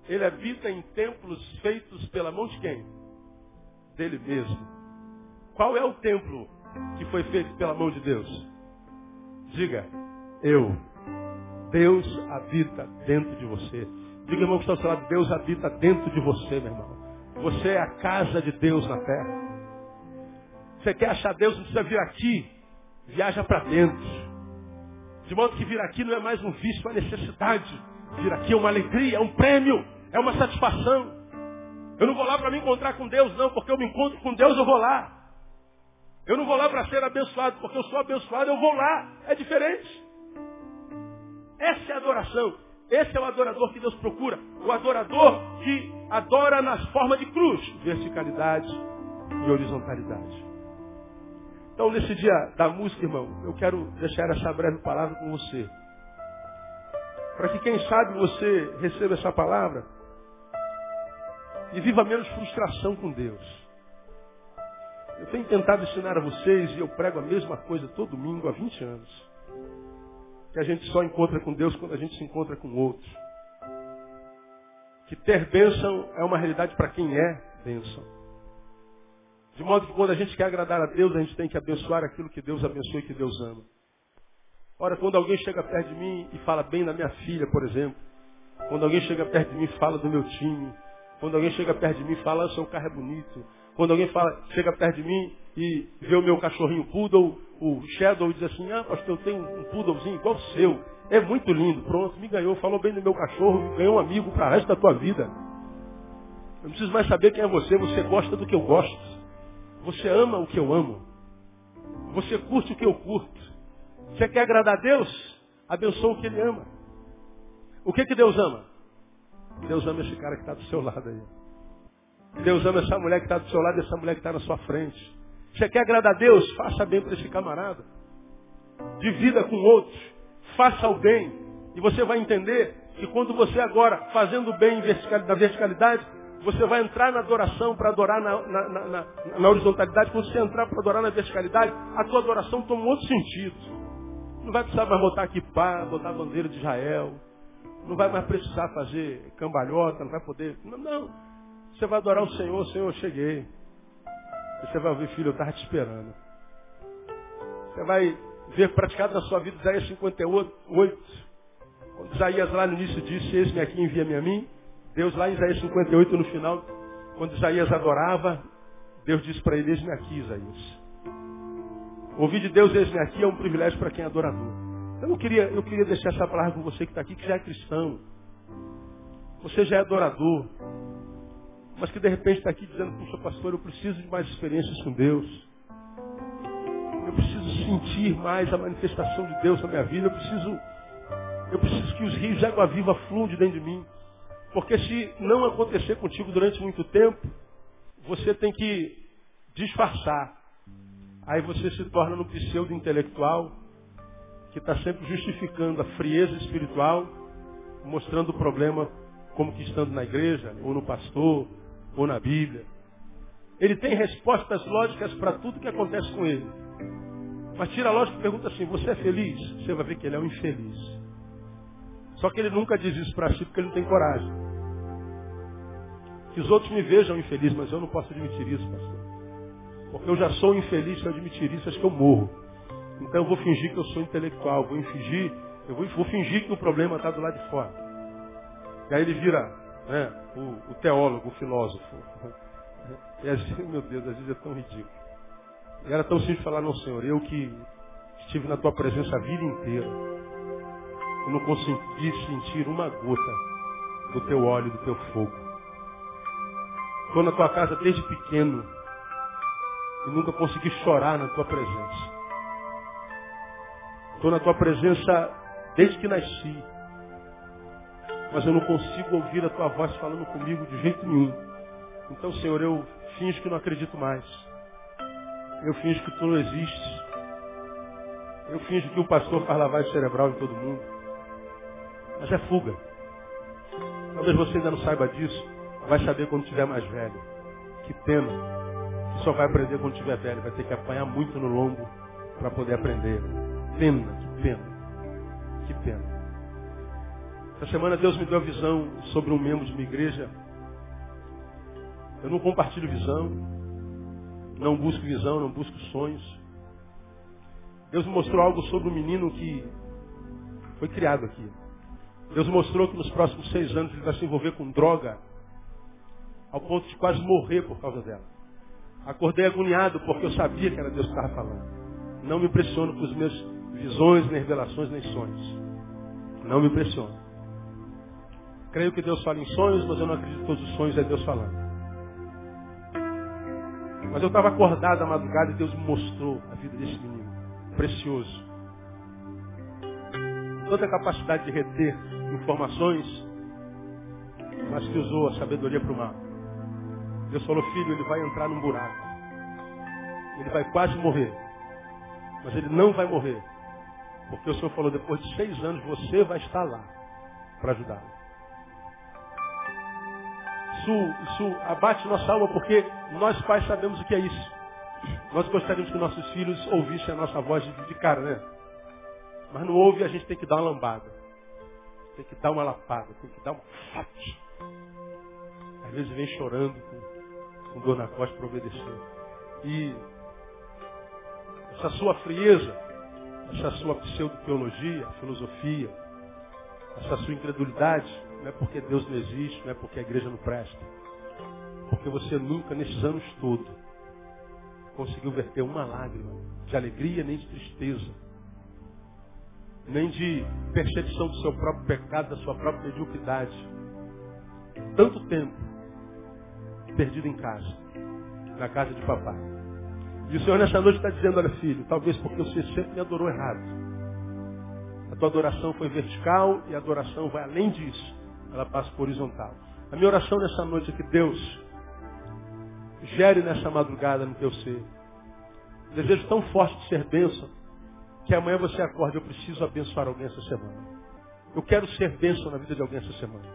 ele habita em templos feitos pela mão de quem? Dele mesmo. Qual é o templo que foi feito pela mão de Deus? Diga, eu. Deus habita dentro de você. Diga, irmão, que está ao seu lado, Deus habita dentro de você, meu irmão. Você é a casa de Deus na terra. Você quer achar Deus, não precisa vir aqui. Viaja para dentro. De modo que vir aqui não é mais um vício, é uma necessidade. Vir aqui é uma alegria, é um prêmio, é uma satisfação. Eu não vou lá para me encontrar com Deus, não, porque eu me encontro com Deus, eu vou lá. Eu não vou lá para ser abençoado, porque eu sou abençoado, eu vou lá. É diferente. Essa é a adoração. Esse é o adorador que Deus procura. O adorador que adora nas formas de cruz, verticalidade e horizontalidade. Então, nesse dia da música, irmão, eu quero deixar essa breve palavra com você. Para que, quem sabe, você receba essa palavra e viva menos frustração com Deus. Eu tenho tentado ensinar a vocês, e eu prego a mesma coisa todo domingo há 20 anos. Que a gente só encontra com Deus quando a gente se encontra com outros. Que ter bênção é uma realidade para quem é bênção. De modo que quando a gente quer agradar a Deus, a gente tem que abençoar aquilo que Deus abençoa e que Deus ama. Ora, quando alguém chega perto de mim e fala bem da minha filha, por exemplo, quando alguém chega perto de mim e fala do meu time, quando alguém chega perto de mim e fala, o seu carro é bonito, quando alguém fala, chega perto de mim e vê o meu cachorrinho poodle, o shadow, e diz assim, ah, pastor, eu tenho um poodlezinho igual o seu, é muito lindo, pronto, me ganhou, falou bem do meu cachorro, ganhou um amigo para o resto da tua vida. Eu não preciso mais saber quem é você, você gosta do que eu gosto. Você ama o que eu amo. Você curte o que eu curto. Você quer agradar a Deus? Abençoa o que Ele ama. O que, que Deus ama? Deus ama esse cara que está do seu lado aí. Deus ama essa mulher que está do seu lado e essa mulher que está na sua frente. Você quer agradar a Deus? Faça bem para esse camarada. Divida com outros. Faça o bem. E você vai entender que quando você agora, fazendo o bem na verticalidade, você vai entrar na adoração para adorar na, na, na, na, horizontalidade. Quando você entrar para adorar na verticalidade, a tua adoração toma um outro sentido. Não vai precisar mais botar aqui pá, botar a bandeira de Israel. Não vai mais precisar fazer cambalhota, não vai poder. Não, não. Você vai adorar o Senhor, Senhor, eu cheguei. E você vai ouvir, filho, eu estava te esperando. Você vai ver praticado na sua vida Isaías 58, quando Isaías lá no início disse, eis-me aqui, envia-me a mim. Deus lá em Isaías 58, no final, quando Isaías adorava, Deus disse para ele, eis-me aqui, Isaías. Ouvir de Deus, eis-me aqui, é um privilégio para quem é adorador. Então eu queria, eu queria deixar essa palavra com você que está aqui, que já é cristão. Você já é adorador. Mas que de repente está aqui dizendo, puxa pastor, eu preciso de mais experiências com Deus. Eu preciso sentir mais a manifestação de Deus na minha vida. Eu preciso, eu preciso que os rios de água viva fluam de dentro de mim. Porque se não acontecer contigo durante muito tempo, você tem que disfarçar. Aí você se torna no pseudo intelectual que está sempre justificando a frieza espiritual, mostrando o problema como que estando na igreja, ou no pastor, ou na Bíblia. Ele tem respostas lógicas para tudo que acontece com ele. Mas tira a lógica e pergunta assim, você é feliz? Você vai ver que ele é um infeliz. Só que ele nunca diz isso para si porque ele não tem coragem. Que os outros me vejam infeliz, mas eu não posso admitir isso, pastor. Porque eu já sou infeliz se eu admitir isso, acho que eu morro. Então eu vou fingir que eu sou intelectual, vou fingir, eu vou, vou fingir que o problema está do lado de fora. E aí ele vira né, o, o teólogo, o filósofo. E assim, meu Deus, às vezes é tão ridículo. E era tão simples falar, não, Senhor, eu que estive na tua presença a vida inteira, eu não consegui sentir uma gota do teu óleo, do teu fogo. Estou na tua casa desde pequeno e nunca consegui chorar na tua presença. Estou na tua presença desde que nasci. Mas eu não consigo ouvir a tua voz falando comigo de jeito nenhum. Então, Senhor, eu finjo que não acredito mais. Eu finjo que tu não existes. Eu finjo que o pastor faz lavagem cerebral em todo mundo. Mas é fuga. Talvez você ainda não saiba disso. Vai saber quando tiver mais velho. Que pena. Que só vai aprender quando tiver velho. Vai ter que apanhar muito no lombo para poder aprender. Pena, que pena. Que pena. Essa semana Deus me deu a visão sobre um membro de uma igreja. Eu não compartilho visão, não busco visão, não busco sonhos. Deus me mostrou algo sobre um menino que foi criado aqui. Deus mostrou que nos próximos seis anos ele vai se envolver com droga, ao ponto de quase morrer por causa dela. Acordei agoniado porque eu sabia que era Deus que estava falando. Não me impressiono com os meus visões, nem revelações, nem sonhos. Não me impressiono. Creio que Deus fala em sonhos, mas eu não acredito que todos os sonhos é Deus falando. Mas eu estava acordado à madrugada e Deus me mostrou a vida desse menino. Precioso. Toda a capacidade de reter informações, mas que usou a sabedoria para o mal. Deus falou, filho, ele vai entrar num buraco. Ele vai quase morrer. Mas ele não vai morrer. Porque o Senhor falou, depois de seis anos você vai estar lá para ajudá-lo isso, isso abate nossa alma porque nós pais sabemos o que é isso. Nós gostaríamos que nossos filhos ouvissem a nossa voz de cara, né? Mas não ouve, a gente tem que dar uma lambada. Tem que dar uma lapada, tem que dar um fate. Às vezes vem chorando com, com dor na costa para obedecer. E essa sua frieza, essa sua pseudo-teologia, filosofia, essa sua incredulidade, não é porque Deus não existe, não é porque a igreja não presta. Porque você nunca, nesses anos todos, conseguiu verter uma lágrima de alegria nem de tristeza. Nem de percepção do seu próprio pecado, da sua própria mediocridade. Tanto tempo perdido em casa, na casa de papai. E o Senhor nessa noite está dizendo, olha filho, talvez porque você sempre me adorou errado. A tua adoração foi vertical e a adoração vai além disso ela passa por horizontal. A minha oração nessa noite é que Deus gere nessa madrugada no teu ser. Desejo tão forte de ser bênção, que amanhã você acorde, eu preciso abençoar alguém essa semana. Eu quero ser bênção na vida de alguém essa semana.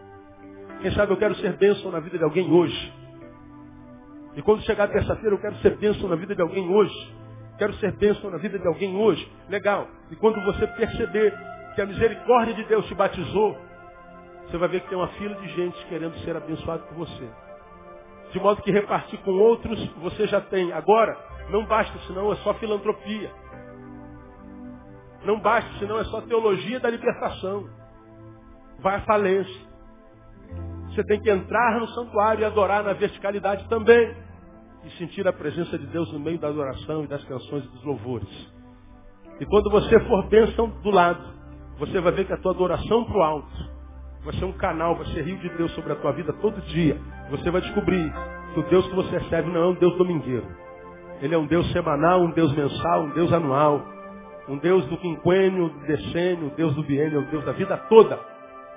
Quem sabe eu quero ser bênção na vida de alguém hoje. E quando chegar terça-feira, eu quero ser bênção na vida de alguém hoje. Quero ser bênção na vida de alguém hoje. Legal. E quando você perceber que a misericórdia de Deus te batizou, você vai ver que tem uma fila de gente querendo ser abençoado por você. De modo que repartir com outros você já tem. Agora, não basta, senão é só filantropia. Não basta, senão é só teologia da libertação. Vai à falência. Você tem que entrar no santuário e adorar na verticalidade também. E sentir a presença de Deus no meio da adoração e das canções e dos louvores. E quando você for bênção do lado, você vai ver que a tua adoração para o alto vai ser um canal, vai ser rio de Deus sobre a tua vida todo dia. Você vai descobrir que o Deus que você serve não é um Deus domingueiro. Ele é um Deus semanal, um Deus mensal, um Deus anual. Um Deus do quinquênio, do decênio, um Deus do biênio, um Deus da vida toda.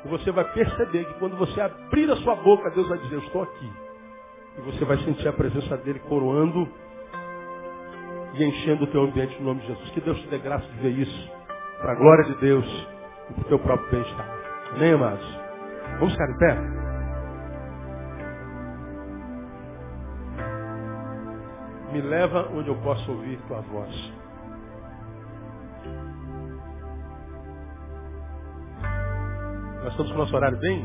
E você vai perceber que quando você abrir a sua boca, Deus vai dizer, eu estou aqui. E você vai sentir a presença dele coroando e enchendo o teu ambiente no nome de Jesus. Que Deus te dê graça de ver isso. Para a glória de Deus e para o teu próprio bem-estar. Amém, amados? Vamos ficar em pé? Me leva onde eu posso ouvir tua voz. Nós estamos com o nosso horário bem,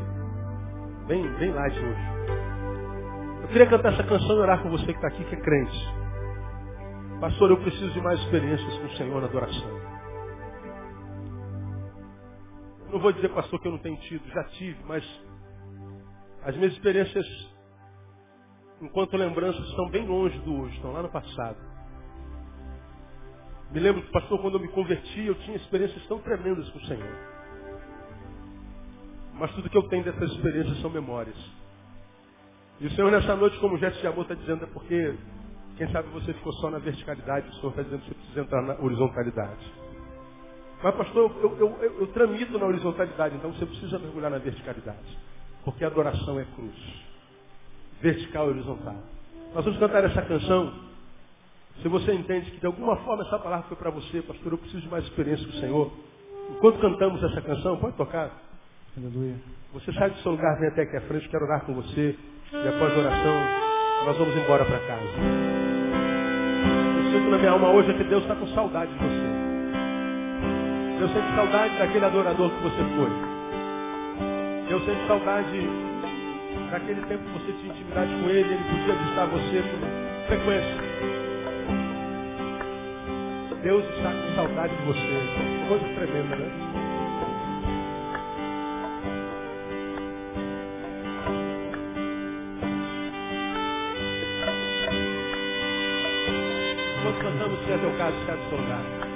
bem, bem light hoje. Eu queria cantar essa canção e orar com você que está aqui, que é crente. Pastor, eu preciso de mais experiências com o Senhor na adoração. Não vou dizer, pastor, que eu não tenho tido, já tive, mas as minhas experiências, enquanto lembranças, estão bem longe do hoje, estão lá no passado. Me lembro que, pastor, quando eu me converti, eu tinha experiências tão tremendas com o Senhor. Mas tudo que eu tenho dessas experiências são memórias. E o Senhor, nessa noite, como gesto de amor, está dizendo, é porque, quem sabe você ficou só na verticalidade, o Senhor está dizendo que você precisa entrar na horizontalidade. Mas, pastor, eu, eu, eu, eu tramito na horizontalidade, então você precisa mergulhar na verticalidade. Porque a adoração é cruz. Vertical e horizontal. Nós vamos cantar essa canção. Se você entende que de alguma forma essa palavra foi para você, pastor, eu preciso de mais experiência com o Senhor. Enquanto cantamos essa canção, pode tocar. Aleluia. Você sai do seu lugar, vem até aqui à frente, quero orar com você. E após a oração, nós vamos embora para casa. Eu sinto na minha alma hoje é que Deus está com saudade de você. Deus sente saudade daquele adorador que você foi. Deus sente saudade daquele tempo que você tinha intimidade com Ele, Ele podia visitar você com frequência. Deus está com saudade de você. Coisa tremenda, né? cantamos se é teu caso, é do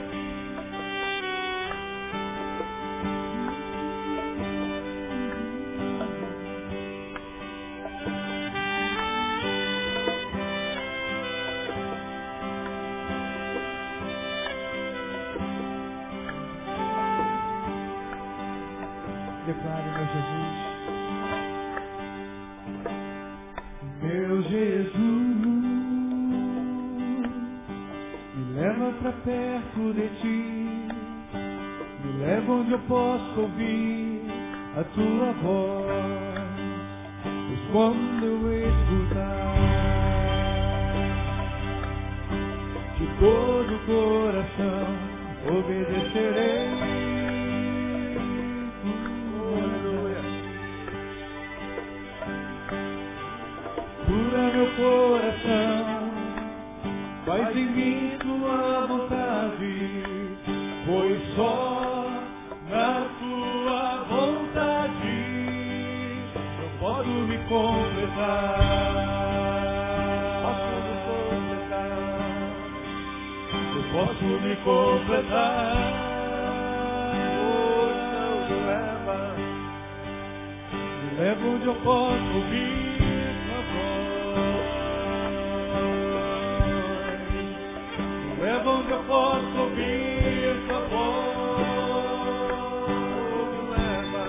pra perto de ti, me leva onde eu posso ouvir a tua voz, pois quando eu escutar de todo o coração obedecerei. Cura meu coração. Faz em mim tua Posso me completar. Me. Oh, não me leva, me leva onde eu posso ouvir. leva onde eu posso ouvir sua voz. Me leva,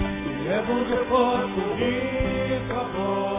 me leva onde eu posso Lord.